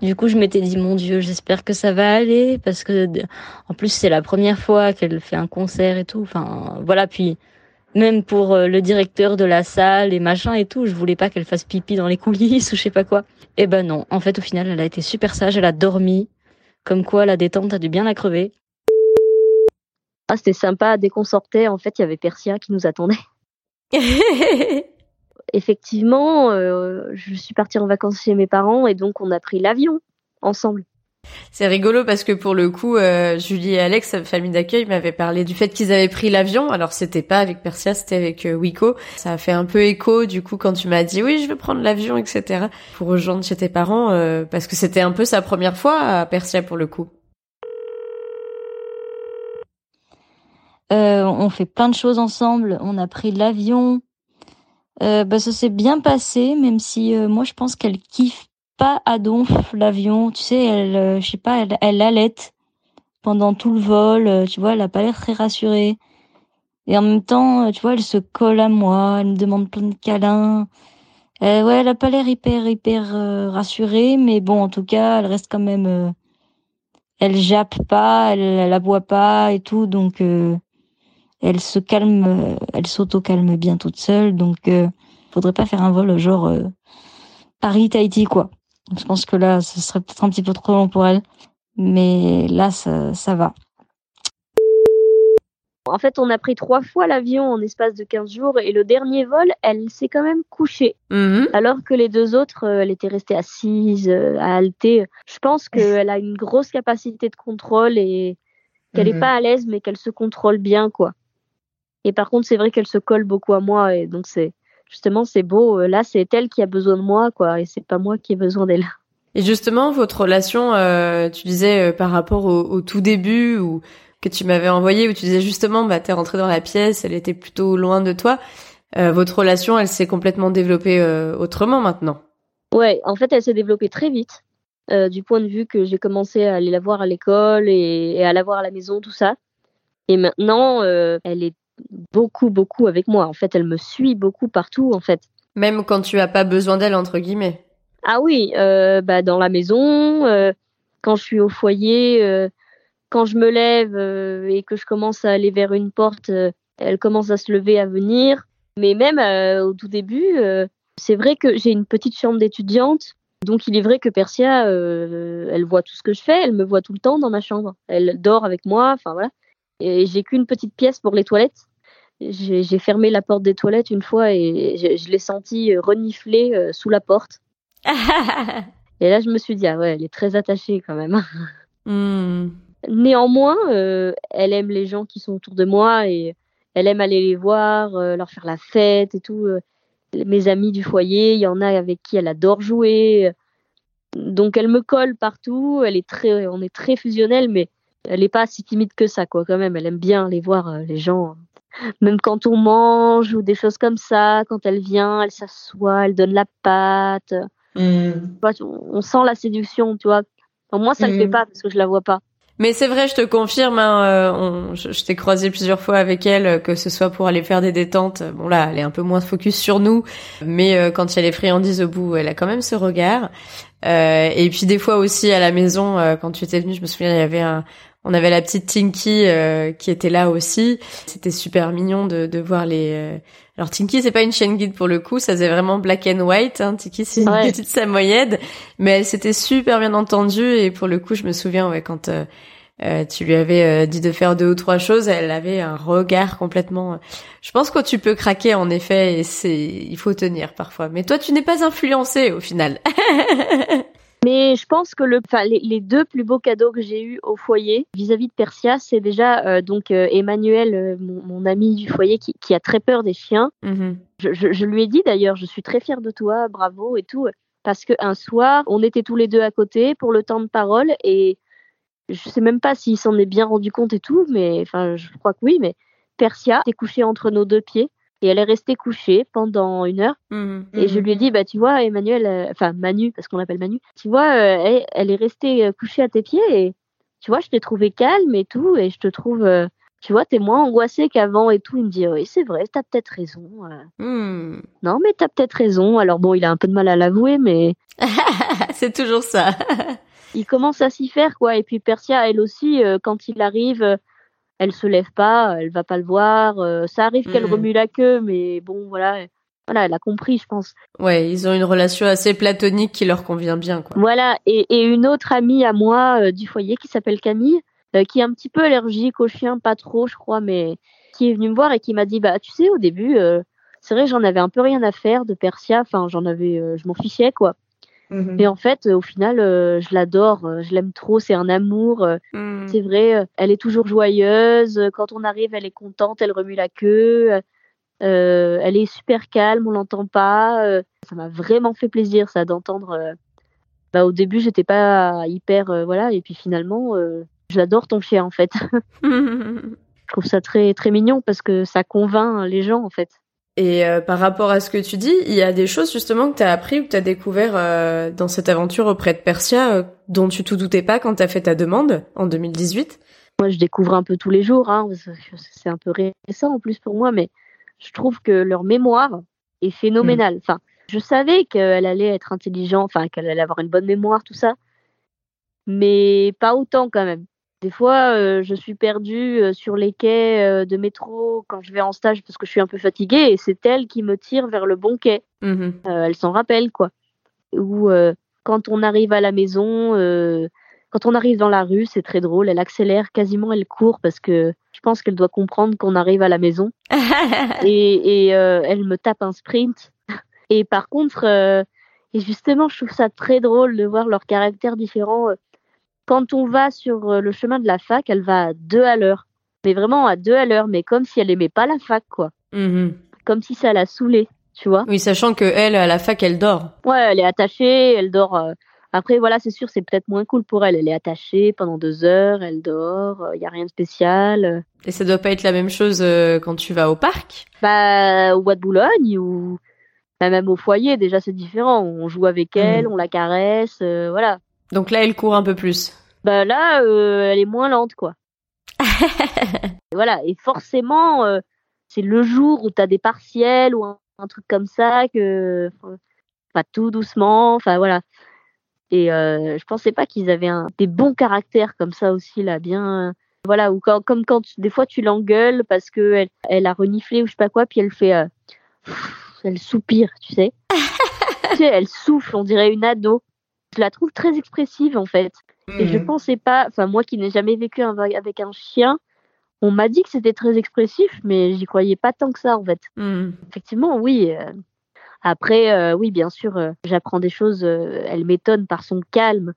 Du coup, je m'étais dit, mon Dieu, j'espère que ça va aller parce que, en plus, c'est la première fois qu'elle fait un concert et tout. Enfin, voilà. Puis, même pour euh, le directeur de la salle et machin et tout, je voulais pas qu'elle fasse pipi dans les coulisses ou je sais pas quoi. Et eh ben non. En fait, au final, elle a été super sage. Elle a dormi. Comme quoi, la détente a dû bien la crever. Ah, c'était sympa. Dès qu'on sortait, en fait, il y avait Persia qui nous attendait. Effectivement, euh, je suis partie en vacances chez mes parents et donc on a pris l'avion ensemble. C'est rigolo parce que pour le coup, euh, Julie et Alex, famille d'accueil, m'avaient parlé du fait qu'ils avaient pris l'avion. Alors c'était pas avec Persia, c'était avec euh, Wiko. Ça a fait un peu écho du coup quand tu m'as dit oui, je veux prendre l'avion, etc. pour rejoindre chez tes parents euh, parce que c'était un peu sa première fois à Persia pour le coup. On fait plein de choses ensemble. On a pris l'avion. bah ça s'est bien passé, même si moi je pense qu'elle kiffe pas à donf l'avion. Tu sais, elle, euh, je sais pas, elle, elle allait pendant tout le vol. Euh, tu vois, elle a pas l'air très rassurée. Et en même temps, euh, tu vois, elle se colle à moi, elle me demande plein de câlins. Euh, ouais, elle a pas l'air hyper hyper rassurée, mais bon, en tout cas, elle reste quand même. elle jappe pas, elle, elle aboie pas et tout, donc elle se calme, elle s'auto-calme bien toute seule, donc faudrait pas faire un vol genre Paris-Tahiti quoi. Je pense que là, ce serait peut-être un petit peu trop long pour elle. Mais là, ça, ça va. En fait, on a pris trois fois l'avion en espace de 15 jours et le dernier vol, elle s'est quand même couchée. Mhm. Alors que les deux autres, euh, elle était restée assise, euh, à halter. Je pense qu'elle a une grosse capacité de contrôle et qu'elle n'est mhm. pas à l'aise, mais qu'elle se contrôle bien, quoi. Et par contre, c'est vrai qu'elle se colle beaucoup à moi et donc c'est justement, c'est beau. Euh, là, c'est elle qui a besoin de moi, quoi, et c'est pas moi qui ai besoin d'elle. Et justement, votre relation, euh, tu disais euh, par rapport au, tout début ou que tu m'avais envoyé, où tu disais justement, bah, t'es rentrée dans la pièce, elle était plutôt loin de toi. votre relation, elle s'est complètement développée autrement maintenant? Ouais, en fait, elle s'est développée très vite. du point de vue que j'ai commencé à aller la voir à l'école et, et, à la voir à la maison, tout ça. Et maintenant, elle est beaucoup, beaucoup avec moi. En fait, elle me suit beaucoup partout, en fait. Même quand tu as pas besoin d'elle, entre guillemets. Ah oui, euh, bah dans la maison, euh, quand je suis au foyer, euh, quand je me lève et que je commence à aller vers une porte, elle commence à se lever, à venir. Mais même au tout début, c'est vrai que j'ai une petite chambre d'étudiante. Donc il est vrai que Persia, elle voit tout ce que je fais, elle me voit tout le temps dans ma chambre. Elle dort avec moi, enfin voilà. Et j'ai qu'une petite pièce pour les toilettes j'ai fermé la porte des toilettes une fois et je, l'ai senti euh, renifler euh, sous la porte. et là, je me suis dit, ah ouais, elle est très attachée quand même. Hmm. Néanmoins, euh, elle aime les gens qui sont autour de moi et elle aime aller les voir, leur faire la fête et tout. mes amis du foyer, il y en a avec qui elle adore jouer. Donc elle me colle partout. Elle est très, on est très fusionnels, mais elle n'est pas si timide que ça, quoi. Quand même, elle aime bien aller voir les gens même quand on mange ou des choses comme ça, quand elle vient, elle s'assoit, elle donne la pâte. Mm. On sent la séduction, tu vois. moi, ça ne le fait mm. pas parce que je la vois pas. Mais c'est vrai, je te confirme, hein, euh, je, t'ai croisé plusieurs fois avec elle, euh, que ce soit pour aller faire des détentes. Bon là, elle est un peu moins focus sur nous, mais euh, quand il y a les friandises au bout, elle a quand même ce regard. et puis des fois aussi à la maison, quand tu étais venue, je me souviens, il y avait un, on avait la petite Tinky euh, qui était là aussi. C'était super mignon de, de voir les. Euh, Alors Tinky c'est pas une chaîne guide pour le coup, ça faisait vraiment black and white. Hein. Tinky c'est une petite samoyède, mais elle s'était super bien entendue et pour le coup je me souviens ouais quand euh, tu lui avais dit de faire deux ou trois choses, elle avait un regard complètement. Je pense que tu peux craquer en effet et c'est il faut tenir parfois. Mais toi tu n'es pas influencé au final. Mais je pense que le, enfin, les, deux plus beaux cadeaux que j'ai eus au foyer vis-à-vis de Persia, c'est déjà euh, donc euh, Emmanuel, euh, mon, ami du foyer, qui, qui, a très peur des chiens. Mm-hmm. Je, je, je, lui ai dit d'ailleurs, je suis très fière de toi, bravo et tout, parce qu'un soir, on était tous les deux à côté pour le temps de parole et je sais même pas s'il s'en est bien rendu compte et tout, mais enfin, je crois que oui, mais Persia est couché entre nos deux pieds et elle est restée couchée pendant une heure. Mmh, et je mmh. lui ai dit, bah tu vois, Emmanuel, euh, enfin Manu, parce qu'on l'appelle Manu, tu vois, euh, elle, est restée euh, couchée à tes pieds et tu vois, je t'ai trouvé calme et tout, et je te trouve, tu vois, t'es moins angoissée qu'avant et tout. Il me dit, oui, c'est vrai, t'as peut-être raison. Mmh. Non, mais t'as peut-être raison. Alors bon, il a un peu de mal à l'avouer, mais. c'est toujours ça. il commence à s'y faire, quoi. Et puis Persia, elle aussi, quand il arrive elle se lève pas, elle va pas le voir. Euh, ça arrive qu'elle hmm. remue la queue, mais bon, voilà, voilà, elle a compris, je pense. Ouais, ils ont une relation assez platonique qui leur convient bien. Quoi. Voilà, et, et une autre amie à moi euh, du foyer qui s'appelle Camille, euh, qui est un petit peu allergique aux chiens, pas trop, je crois, mais qui est venue me voir et qui m'a dit, bah, tu sais, au début, c'est vrai, j'en avais un peu rien à faire de Persia, enfin, j'en avais, je m'en fichais, quoi. Mais en fait, au final, je l'adore, je l'aime trop, c'est un amour. Mm. C'est vrai, elle est toujours joyeuse. Quand on arrive, elle est contente, elle remue la queue. elle est super calme, on l'entend pas. ça m'a vraiment fait plaisir, ça, d'entendre. Bah, au début, j'étais pas hyper, voilà, et puis finalement, j'adore ton chien, en fait. je trouve ça très très mignon parce que ça convainc les gens en fait. Et euh, par rapport à ce que tu dis, il y a des choses justement que tu as appris ou que tu as découvert euh, dans cette aventure auprès de Persia euh, dont tu te doutais pas quand tu as fait ta demande en 2018 Moi, je découvre un peu tous les jours. Hein. C'est un peu récent en plus pour moi, mais je trouve que leur mémoire est phénoménale. Enfin, je savais qu'elle allait être intelligente, enfin qu'elle allait avoir une bonne mémoire, tout ça, mais pas autant quand même. Des fois, euh, je suis perdue euh, sur les quais euh, de métro quand je vais en stage parce que je suis un peu fatiguée et c'est elle qui me tire vers le bon quai. Mmh elle s'en rappelle, quoi. Ou quand on arrive à la maison, quand on arrive dans la rue, c'est très drôle. Elle accélère, quasiment elle court parce que je pense qu'elle doit comprendre qu'on arrive à la maison. et, et elle me tape un sprint. Et par contre, et justement, je trouve ça très drôle de voir leurs caractères différents quand on va sur euh, le chemin de la fac, elle va à deux à l'heure. Mais vraiment à deux à l'heure, mais comme si elle aimait pas la fac, quoi. Mhm. Comme si ça la saoulait, tu vois. Oui, sachant que elle, à la fac, elle dort. Ouais, elle est attachée, elle dort. Euh. Après, voilà, c'est sûr, c'est peut-être moins cool pour elle. Elle est attachée pendant deux heures, elle dort, il euh, y a rien de spécial. Et ça doit pas être la même chose quand tu vas au parc? Bah, au bois de Boulogne ou bah, même au foyer, déjà c'est différent. On joue avec elle, mhm. on la caresse, voilà. Donc là, elle court un peu plus. Bah là, euh, elle est moins lente, quoi. voilà, et forcément, euh, c'est le jour où tu as des partiels ou un, truc comme ça que. Enfin, tout doucement, enfin voilà. Et euh, je pensais pas qu'ils avaient un, des bons caractères comme ça aussi, là, bien. Voilà, ou quand, comme quand des fois tu l'engueules parce que elle, elle, a reniflé ou je sais pas quoi, puis elle fait. elle soupire, tu sais. tu sais, elle souffle, on dirait une ado. Je la trouve très expressive en fait. Et je mhm. pensais pas, enfin moi qui n'ai jamais vécu avec un chien, on m'a dit que c'était très expressif, mais j'y croyais pas tant que ça en fait. Mhm. Effectivement, oui. Euh, après, euh, oui, bien sûr, euh, j'apprends des choses. elle m'étonne par son calme.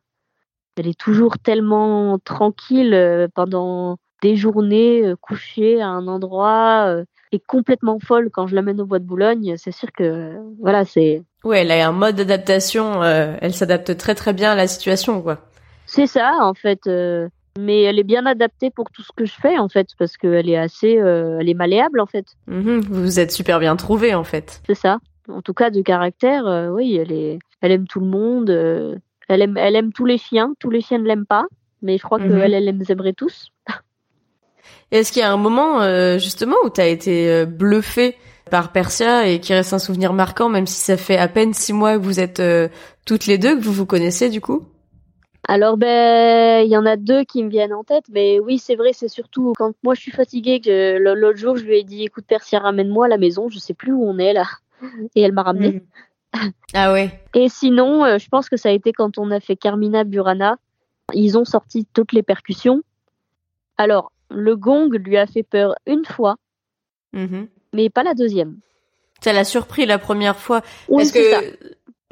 Elle est toujours tellement tranquille pendant des journées couchée à un endroit et complètement folle quand je l'amène au bois de Boulogne. C'est sûr que voilà, c'est. Oui, elle a un mode d'adaptation. elle s'adapte très très bien à la situation, quoi. C'est ça, en fait. Euh, mais elle est bien adaptée pour tout ce que je fais, en fait, parce qu'elle est assez, euh, elle est malléable, en fait. Mhm, vous êtes super bien trouvée, en fait. C'est ça. En tout cas, de caractère, euh, oui, elle est, elle aime tout le monde. elle aime, elle aime tous les chiens. Tous les chiens ne l'aiment pas, mais je crois mhm. qu'elle, elle les aimerait tous. Est-ce qu'il y a un moment, justement, où tu as été bluffée par Persia et qui reste un souvenir marquant, même si ça fait à peine six mois que vous êtes toutes les deux, que vous vous connaissez, du coup? Alors ben il y en a deux qui me viennent en tête, mais oui c'est vrai c'est surtout quand moi je suis fatiguée que l'autre jour je lui ai dit écoute Persia ramène-moi à la maison, je sais plus où on est là, et elle m'a ramené. Hmm. Ah ouais. Et sinon euh, je pense que ça a été quand on a fait Carmina Burana, ils ont sorti toutes les percussions. Alors le gong lui a fait peur une fois, mm-hmm. mais pas la deuxième. Ça l'a surpris la première fois. Oui, c'est ça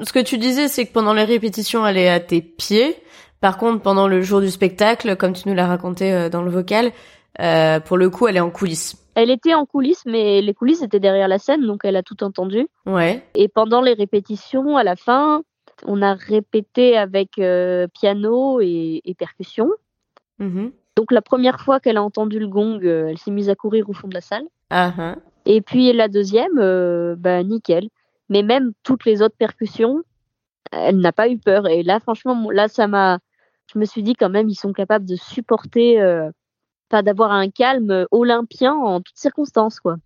ce que tu disais, c'est que pendant les répétitions, elle est à tes pieds. Par contre, pendant le jour du spectacle, comme tu nous l'as raconté euh, dans le vocal, euh, pour le coup, elle est en coulisses. Elle était en coulisses, mais les coulisses étaient derrière la scène, donc elle a tout entendu. Ouais. Et pendant les répétitions, à la fin, on a répété avec euh, piano et, percussion. Mm-hmm. Donc la première fois qu'elle a entendu le gong, elle s'est mise à courir au fond de la salle. Ah. Et puis la deuxième, bah nickel. Mais même toutes les autres percussions, elle n'a pas eu peur. Et là, franchement, là, ça m'a. Je me suis dit quand même, ils sont capables de supporter, euh, d'avoir un calme olympien en toutes circonstances, quoi.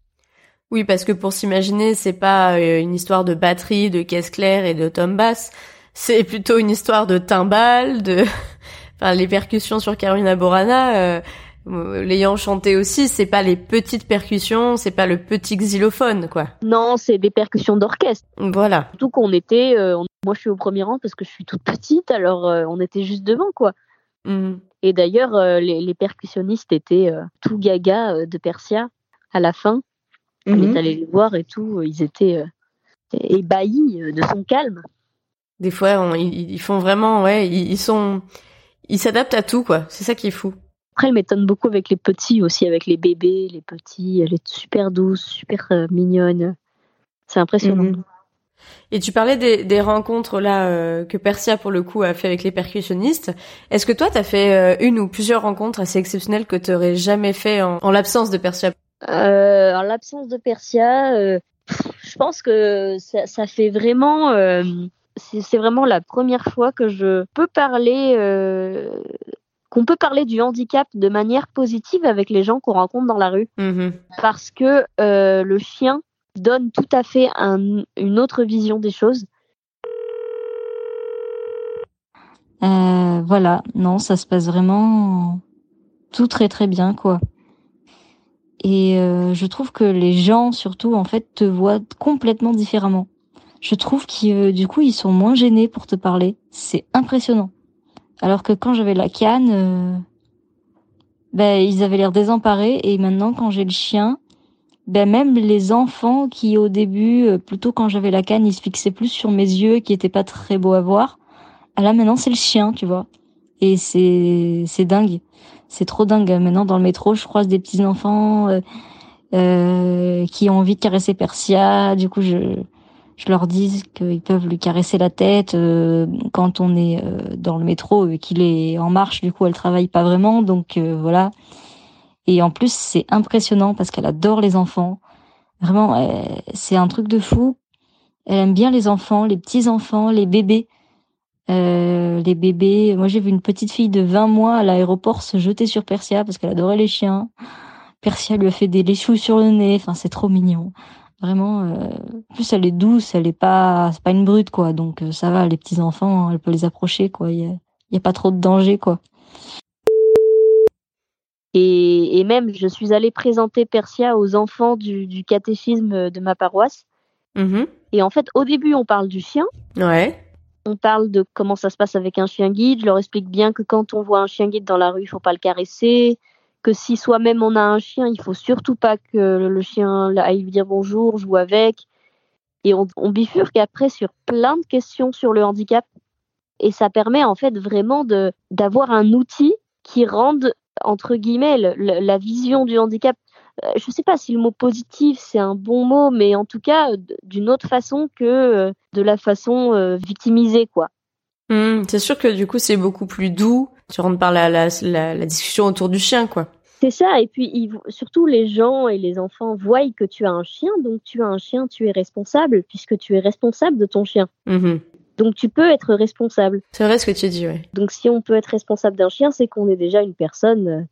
Oui, parce que pour s'imaginer, c'est pas euh, une histoire de batterie, de caisse claire et de tom bass. C'est plutôt une histoire de timbales, de, enfin, les percussions sur Carolina Borana. Euh, l'ayant chanté aussi, c'est pas les petites percussions, c'est pas le petit xylophone, quoi. Non, c'est des percussions d'orchestre. Voilà. Surtout qu'on était, euh, moi je suis au premier rang parce que je suis toute petite, alors euh, on était juste devant, quoi. Mhm. Et d'ailleurs, euh, les, percussionnistes étaient tout gaga de Persia à la fin. On est mhm. allé les voir et tout, ils étaient ébahis de son calme. Des fois, ils, font vraiment, ouais, ils, sont, ils s'adaptent à tout, quoi. C'est ça qui est fou. Après, elle m'étonne beaucoup avec les petits aussi, avec les bébés, les petits. Elle est super douce, super euh, mignonne. C'est impressionnant. Mhm. Et tu parlais des, rencontres là euh, que Persia pour le coup a fait avec les percussionnistes. Est-ce que toi, tu as fait euh, une ou plusieurs rencontres assez exceptionnelles que tu n'aurais jamais fait en, l'absence de Persia? En l'absence de Persia, je pense que ça, fait vraiment c'est vraiment la première fois que je peux parler, euh, qu'on peut parler du handicap de manière positive avec les gens qu'on rencontre dans la rue. Mm-hmm. Parce que euh, le chien donne tout à fait une autre vision des choses. Euh, voilà, non, ça se passe vraiment tout très très bien, quoi. Et je trouve que les gens, surtout, en fait, te voient complètement différemment je trouve qu'ils euh, du coup ils sont moins gênés pour te parler. C'est impressionnant. Alors que quand j'avais la canne, euh, ben ils avaient l'air désemparés et maintenant quand j'ai le chien, ben même les enfants qui au début, euh, plutôt quand j'avais la canne, ils se fixaient plus sur mes yeux qui étaient pas très beaux à voir. Ah là maintenant c'est le chien, tu vois. Et c'est c'est dingue. C'est trop dingue. Maintenant dans le métro, je croise des petits enfants euh, qui ont envie de caresser Persia. Du coup je je leur dis qu'ils peuvent lui caresser la tête euh, quand on est euh, dans le métro et qu'il est en marche. Du coup, elle travaille pas vraiment, donc euh, voilà. Et en plus, c'est impressionnant parce qu'elle adore les enfants. Vraiment, c'est un truc de fou. Elle aime bien les enfants, les petits enfants, les bébés. les bébés. Moi, j'ai vu une petite fille de 20 mois à l'aéroport se jeter sur Persia parce qu'elle adorait les chiens. Persia lui a fait des léchous sur le nez. Enfin, c'est trop mignon. Vraiment, euh, plus elle est douce, elle est pas, c'est pas une brute quoi. Donc euh, ça va, les petits enfants, elle peut les approcher quoi. Il y a, pas trop de danger quoi. Et, même, je suis allée présenter Persia aux enfants du, catéchisme de ma paroisse. Mm-hmm. Et en fait, au début, on parle du chien. Ouais. On parle de comment ça se passe avec un chien guide. Je leur explique bien que quand on voit un chien guide dans la rue, il faut pas le caresser que si soi-même on a un chien, il faut surtout pas que le chien aille dire bonjour, joue avec. Et on, bifurque après sur plein de questions sur le handicap. Et ça permet en fait vraiment d'avoir un outil qui rende entre guillemets la vision du handicap. Euh, je ne sais pas si le mot positif c'est un bon mot, mais en tout cas d'une autre façon que euh, de la façon euh, victimisée quoi. Mmh, c'est sûr que du coup c'est beaucoup plus doux. Tu rentres par la, la, la discussion autour du chien quoi. C'est ça, et puis surtout les gens et les enfants voient que tu as un chien, donc tu as un chien, tu es responsable, puisque tu es responsable de ton chien. Mm-hmm. Donc tu peux être responsable. C'est vrai ce que tu dis, oui. Donc si on peut être responsable d'un chien, c'est qu'on est déjà une personne,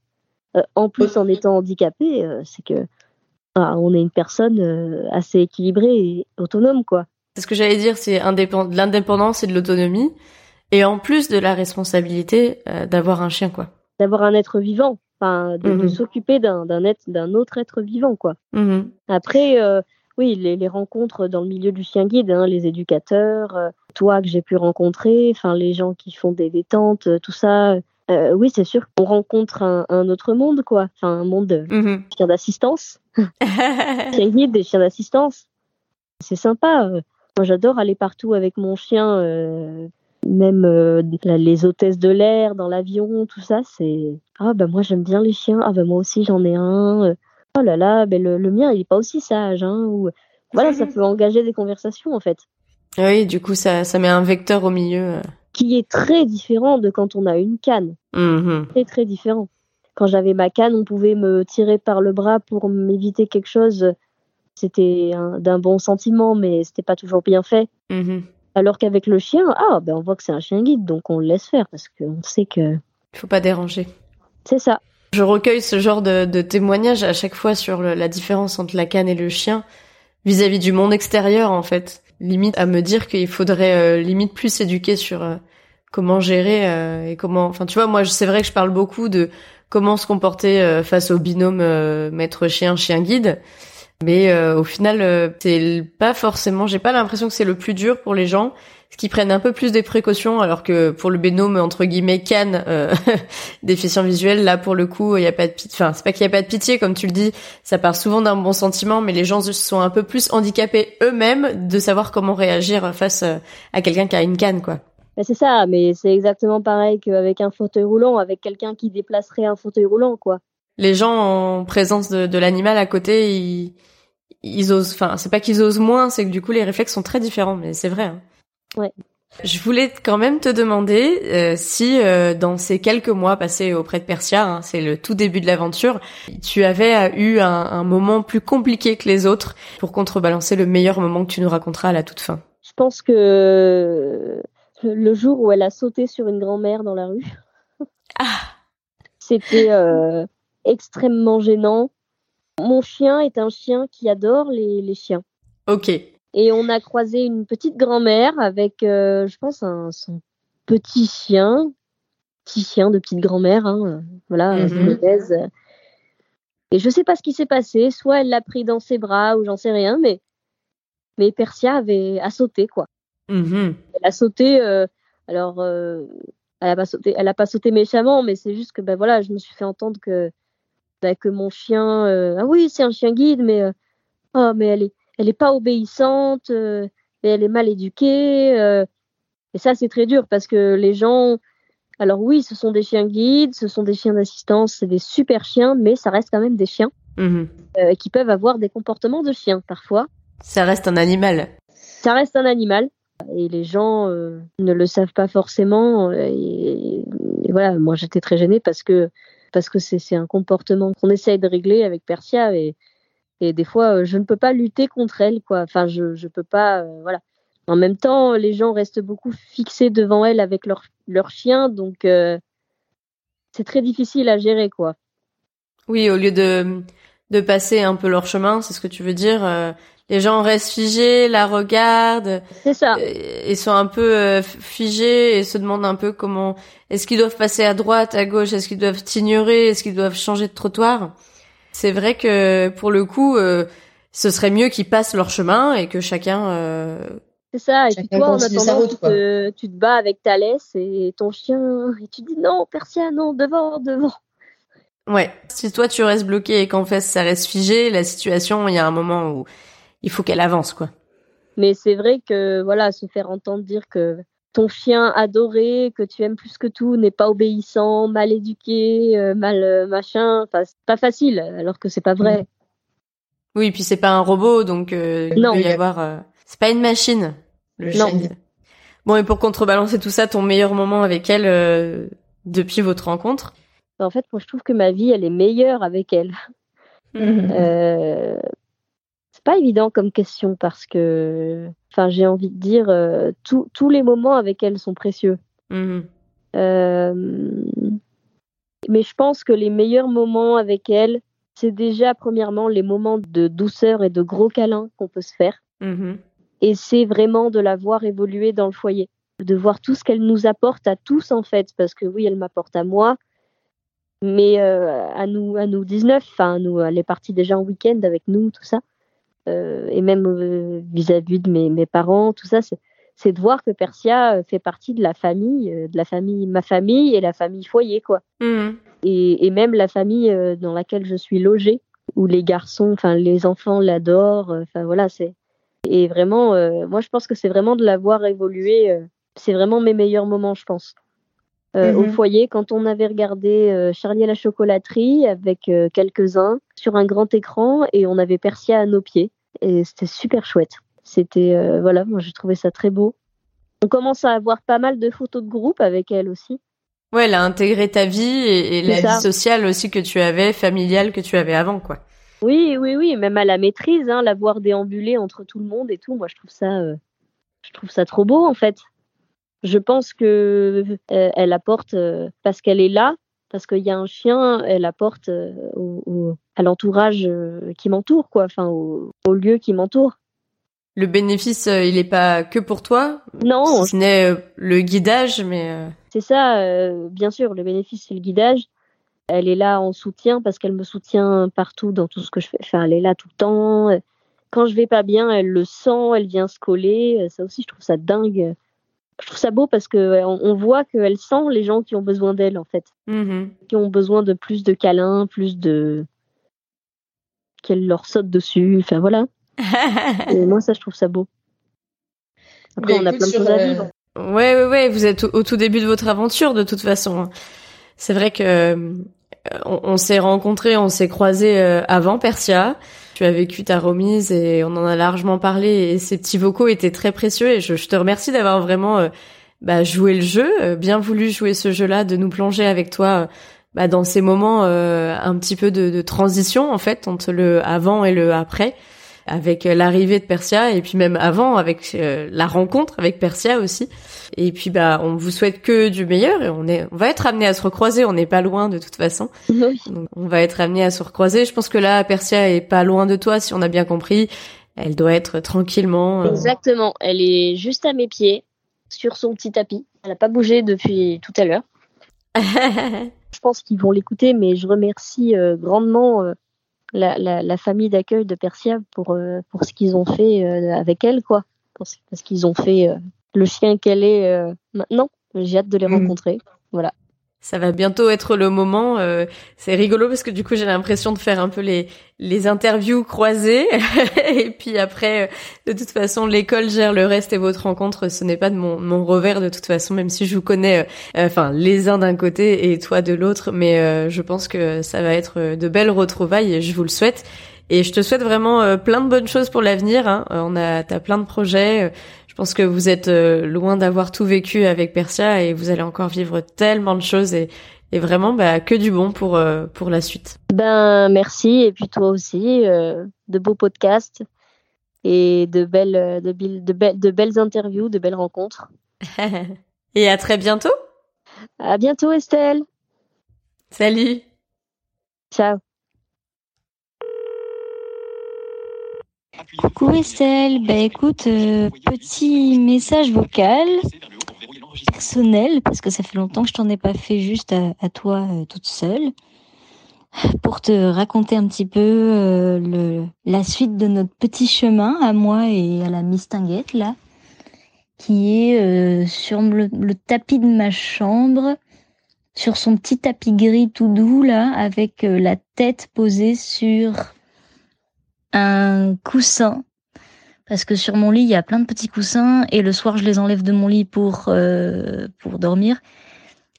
euh, en plus en étant handicapé, euh, c'est que ah, on est une personne euh, assez équilibrée et autonome, quoi. C'est ce que j'allais dire, c'est de l'indépendance et de l'autonomie, et en plus de la responsabilité d'avoir un chien, quoi. D'avoir un être vivant de, mmh s'occuper d'un d'un autre être vivant quoi. Mmh Après euh, oui les, rencontres dans le milieu du chien guide, hein, les éducateurs, euh, toi que j'ai pu rencontrer, enfin les gens qui font des détentes, tout ça. Euh, oui, c'est sûr qu'on rencontre un, autre monde, quoi. Enfin, un monde de mmh chiens d'assistance. chien guide, des chiens d'assistance. C'est sympa. Moi, j'adore aller partout avec mon chien même euh, les hôtesses de l'air dans l'avion, tout ça, c'est ah ben moi j'aime bien les chiens, ah ben moi aussi j'en ai un, oh là là, ben le, mien il est pas aussi sage, hein, ou voilà, ça peut engager des conversations en fait. Oui, du coup ça, ça met un vecteur au milieu. Euh. Qui est très différent de quand on a une canne. Mmh très très différent. Quand j'avais ma canne, on pouvait me tirer par le bras pour m'éviter quelque chose. C'était d'un bon sentiment, mais c'était pas toujours bien fait. Mmh alors qu'avec le chien, ah, ben on voit que c'est un chien guide, donc on le laisse faire parce qu'on sait que. Il faut pas déranger. C'est ça. Je recueille ce genre de, témoignages à chaque fois sur la différence entre la canne et le chien vis-à-vis du monde extérieur, en fait. Limite à me dire qu'il faudrait euh, limite plus s'éduquer sur euh, comment gérer euh, et comment. Enfin, tu vois, moi, c'est vrai que je parle beaucoup de comment se comporter face au binôme maître chien chien guide. Mais au final, c'est pas forcément. J'ai pas l'impression que c'est le plus dur pour les gens. Qui prennent un peu plus des précautions, alors que pour le binôme entre guillemets canne euh, déficient visuel, là pour le coup, il y a pas de pitié. Enfin, c'est pas qu'il y a pas de pitié, comme tu le dis, ça part souvent d'un bon sentiment, mais les gens sont un peu plus handicapés eux-mêmes de savoir comment réagir face euh, à quelqu'un qui a une canne, quoi. Ben, c'est ça, mais c'est exactement pareil qu'avec un fauteuil roulant, avec quelqu'un qui déplacerait un fauteuil roulant, quoi. Les gens en présence de, de l'animal à côté, ils, ils osent. Enfin, c'est pas qu'ils osent moins, c'est que du coup les réflexes sont très différents, mais c'est vrai. Hein. Ouais. Je voulais quand même te demander euh, si euh, dans ces quelques mois passés auprès de Persia, hein, c'est le tout début de l'aventure, tu avais euh, eu un, un, moment plus compliqué que les autres pour contrebalancer le meilleur moment que tu nous raconteras à la toute fin. Je pense que le jour où elle a sauté sur une grand-mère dans la rue, ah. c'était extrêmement gênant. Mon chien est un chien qui adore les, les chiens. Ok. Et on a croisé une petite grand-mère avec, euh, je pense, un, son petit chien, petit chien de petite grand-mère, hein, voilà, mm Et je sais pas ce qui s'est passé, soit elle l'a pris dans ses bras ou j'en sais rien, mais mais Persia avait a sauté quoi. Mm-hmm. Elle a sauté, euh, alors euh, elle a pas sauté, elle a pas sauté méchamment, mais c'est juste que ben voilà, je me suis fait entendre que ben, que mon chien, ah oui c'est un chien guide, mais oh mais elle est elle n'est pas obéissante, euh, et elle est mal éduquée. Euh, et ça, c'est très dur parce que les gens, alors oui, ce sont des chiens guides, ce sont des chiens d'assistance, c'est des super chiens, mais ça reste quand même des chiens mhm. euh, qui peuvent avoir des comportements de chiens parfois. Ça reste un animal. Ça reste un animal. Et les gens ne le savent pas forcément. Et, voilà, moi j'étais très gênée parce que parce que c'est un comportement qu'on essaye de régler avec Persia et, et des fois, euh, je ne peux pas lutter contre elle, quoi. Enfin, je je peux pas, euh, voilà. En même temps, les gens restent beaucoup fixés devant elle avec leur leur chien, donc euh, c'est très difficile à gérer, quoi. Oui, au lieu de de passer un peu leur chemin, c'est ce que tu veux dire. les gens restent figés, la regardent. C'est ça. Ils sont un peu figés et se demandent un peu comment est-ce qu'ils doivent passer à droite, à gauche, est-ce qu'ils doivent t'ignorer, est-ce qu'ils doivent changer de trottoir? C'est vrai que pour le coup, euh, ce serait mieux qu'ils passent leur chemin et que chacun. Euh... C'est ça. Et puis toi, en attendant, tu, te, tu te bats avec ta laisse et ton chien, et tu dis non, Persia, non, devant, devant. Ouais. Si toi tu restes bloqué et qu'en fait ça reste figé, la situation, il y a un moment où il faut qu'elle avance, quoi. Mais c'est vrai que voilà, se faire entendre dire que ton chien adoré, que tu aimes plus que tout, n'est pas obéissant, mal éduqué, euh, mal euh, machin. Enfin, c'est pas facile, alors que c'est pas vrai. Oui, puis c'est pas un robot, donc euh, il peut y avoir. c'est pas une machine. Le non. Bon, et pour contrebalancer tout ça, ton meilleur moment avec elle depuis votre rencontre? En fait, moi, je trouve que ma vie, elle est meilleure avec elle. pas évident comme question parce que, enfin, j'ai envie de dire, euh, tous les moments avec elle sont précieux. Mm-hmm. Euh, mais je pense que les meilleurs moments avec elle, c'est déjà premièrement les moments de douceur et de gros câlins qu'on peut se faire. Mm-hmm. Et c'est vraiment de la voir évoluer dans le foyer, de voir tout ce qu'elle nous apporte à tous en fait, parce que oui, elle m'apporte à moi, mais euh, à nous, à nous 19, enfin, nous, elle est partie déjà en week-end avec nous, tout ça. Euh, et même euh, vis-à-vis de mes, mes, parents, tout ça, c'est de voir que Persia euh, fait partie de la famille, de la famille, ma famille et la famille foyer, quoi. Mmh. Et, et, même la famille dans laquelle je suis logée, où les garçons, enfin les enfants l'adorent, enfin voilà, c'est. Et vraiment, moi je pense que c'est vraiment de la voir évoluer. c'est vraiment mes meilleurs moments, je pense. Au mmh. foyer, quand on avait regardé Charlie à la chocolaterie avec quelques-uns sur un grand écran et on avait Persia à nos pieds et c'était super chouette. C'était euh, voilà, moi j'ai trouvé ça très beau. On commence à avoir pas mal de photos de groupe avec elle aussi. Ouais, elle a intégré ta vie et, la vie sociale aussi que tu avais, familiale que tu avais avant, quoi. Oui, oui, oui, même à la maîtrise, hein, la voir déambuler entre tout le monde et tout, moi je trouve ça, euh, je trouve ça trop beau en fait. Je pense que euh, elle apporte parce qu'elle est là, parce qu'il y a un chien, elle apporte au, à l'entourage euh, qui m'entoure, quoi, enfin au, lieu qui m'entoure. Le bénéfice, euh, il n'est pas que pour toi? Non. Ce n'est euh, le guidage, mais. C'est ça, bien sûr, le bénéfice, c'est le guidage. Elle est là en soutien parce qu'elle me soutient partout dans tout ce que je fais. Enfin, elle est là tout le temps. Quand je vais pas bien, elle le sent, elle vient se coller. Ça aussi, je trouve ça dingue. Je trouve ça beau parce que on, voit qu'elle sent les gens qui ont besoin d'elle en fait, mm-hmm. qui ont besoin de plus de câlins, plus de qu'elle leur saute dessus. Enfin voilà. Et moi ça je trouve ça beau. Après on a plein de choses à euh, vivre. Ouais ouais ouais, vous êtes au, tout début de votre aventure de toute façon. C'est vrai que euh, on, s'est rencontrés, on s'est croisés euh, avant Persia. Tu as vécu ta remise et on en a largement parlé et ces petits vocaux étaient très précieux et je, te remercie d'avoir vraiment euh, bah, joué le jeu, bien voulu jouer ce jeu-là, de nous plonger avec toi bah, dans ces moments un petit peu de, de, transition en fait entre le avant et le après avec l'arrivée de Persia et puis même avant avec euh, la rencontre avec Persia aussi. Et puis bah on vous souhaite que du meilleur et on est on va être amené à se recroiser, on n'est pas loin de toute façon. on va être amené à se recroiser. Je pense que là Persia est pas loin de toi si on a bien compris. Elle doit être tranquillement. Euh, Exactement, elle est juste à mes pieds sur son petit tapis. Elle n'a pas bougé depuis tout à l'heure. je pense qu'ils vont l'écouter, mais je remercie euh, grandement la, famille d'accueil de Persia pour, euh, pour ce qu'ils ont fait euh, avec elle, quoi. Parce, qu'ils ont fait euh, le chien qu'elle est maintenant. J'ai hâte de les mm. rencontrer. Voilà. Ça va bientôt être le moment. Euh, c'est rigolo parce que du coup j'ai l'impression de faire un peu les les interviews croisées et puis après euh, de toute façon l'école gère le reste et votre rencontre ce n'est pas de mon mon revers de toute façon même si je vous connais euh, enfin les uns d'un côté et toi de l'autre mais je pense que ça va être de belles retrouvailles et je vous le souhaite et je te souhaite vraiment plein de bonnes choses pour l'avenir. Hein. on a t'as plein de projets. Je pense que vous êtes euh, loin d'avoir tout vécu avec Persia et vous allez encore vivre tellement de choses et, et vraiment bah, que du bon pour, euh, pour la suite. Ben merci et puis toi aussi, euh, de beaux podcasts et de belles, de, de, de belles interviews, de belles rencontres. et à très bientôt. À bientôt Estelle. Salut. Ciao. Coucou Estelle, bah écoute, euh, petit message vocal personnel, parce que ça fait longtemps que je t'en ai pas fait juste à, toi euh, toute seule, pour te raconter un petit peu euh, le, la suite de notre petit chemin à moi et à la mistinguette là, qui est sur le, le, tapis de ma chambre, sur son petit tapis gris tout doux là, avec la tête posée sur un coussin. Parce que sur mon lit il y a plein de petits coussins et le soir je les enlève de mon lit pour euh, pour dormir.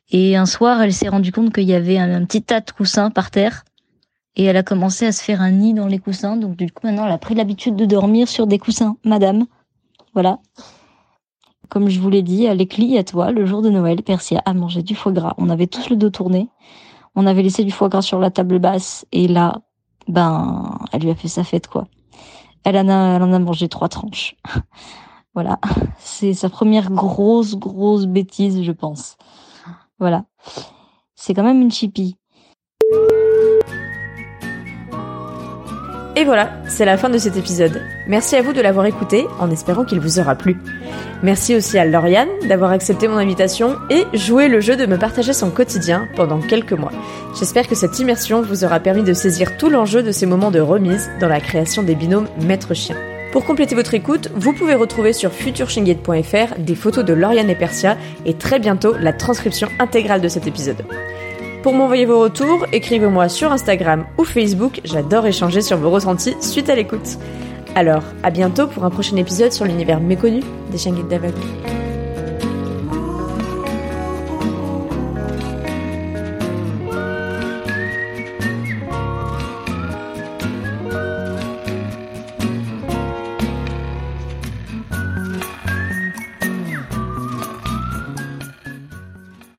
Et un soir elle s'est rendue compte qu'il y avait un, petit tas de coussins par terre et elle a commencé à se faire un nid dans les coussins. Donc du coup maintenant elle a pris l'habitude de dormir sur des coussins madame. Voilà. Comme je vous l'ai dit à l'éclit à toi le jour de Noël Persia a mangé du foie gras. On avait tous le dos tourné. On avait laissé du foie gras sur la table basse et là ben, elle lui a fait sa fête, quoi. Elle en a, elle en a mangé trois tranches. voilà. C'est sa première grosse, grosse bêtise, je pense. Voilà. C'est quand même une chippie. Et voilà, c'est la fin de cet épisode. Merci à vous de l'avoir écouté en espérant qu'il vous aura plu. Merci aussi à Lauriane d'avoir accepté mon invitation et joué le jeu de me partager son quotidien pendant quelques mois. J'espère que cette immersion vous aura permis de saisir tout l'enjeu de ces moments de remise dans la création des binômes maître-chien. Pour compléter votre écoute, vous pouvez retrouver sur futureshingate.fr des photos de Lauriane et Persia et très bientôt la transcription intégrale de cet épisode. Pour m'envoyer vos retours, écrivez-moi sur Instagram ou Facebook, j'adore échanger sur vos ressentis suite à l'écoute. Alors, à bientôt pour un prochain épisode sur l'univers méconnu des chiens guides d'aveugle.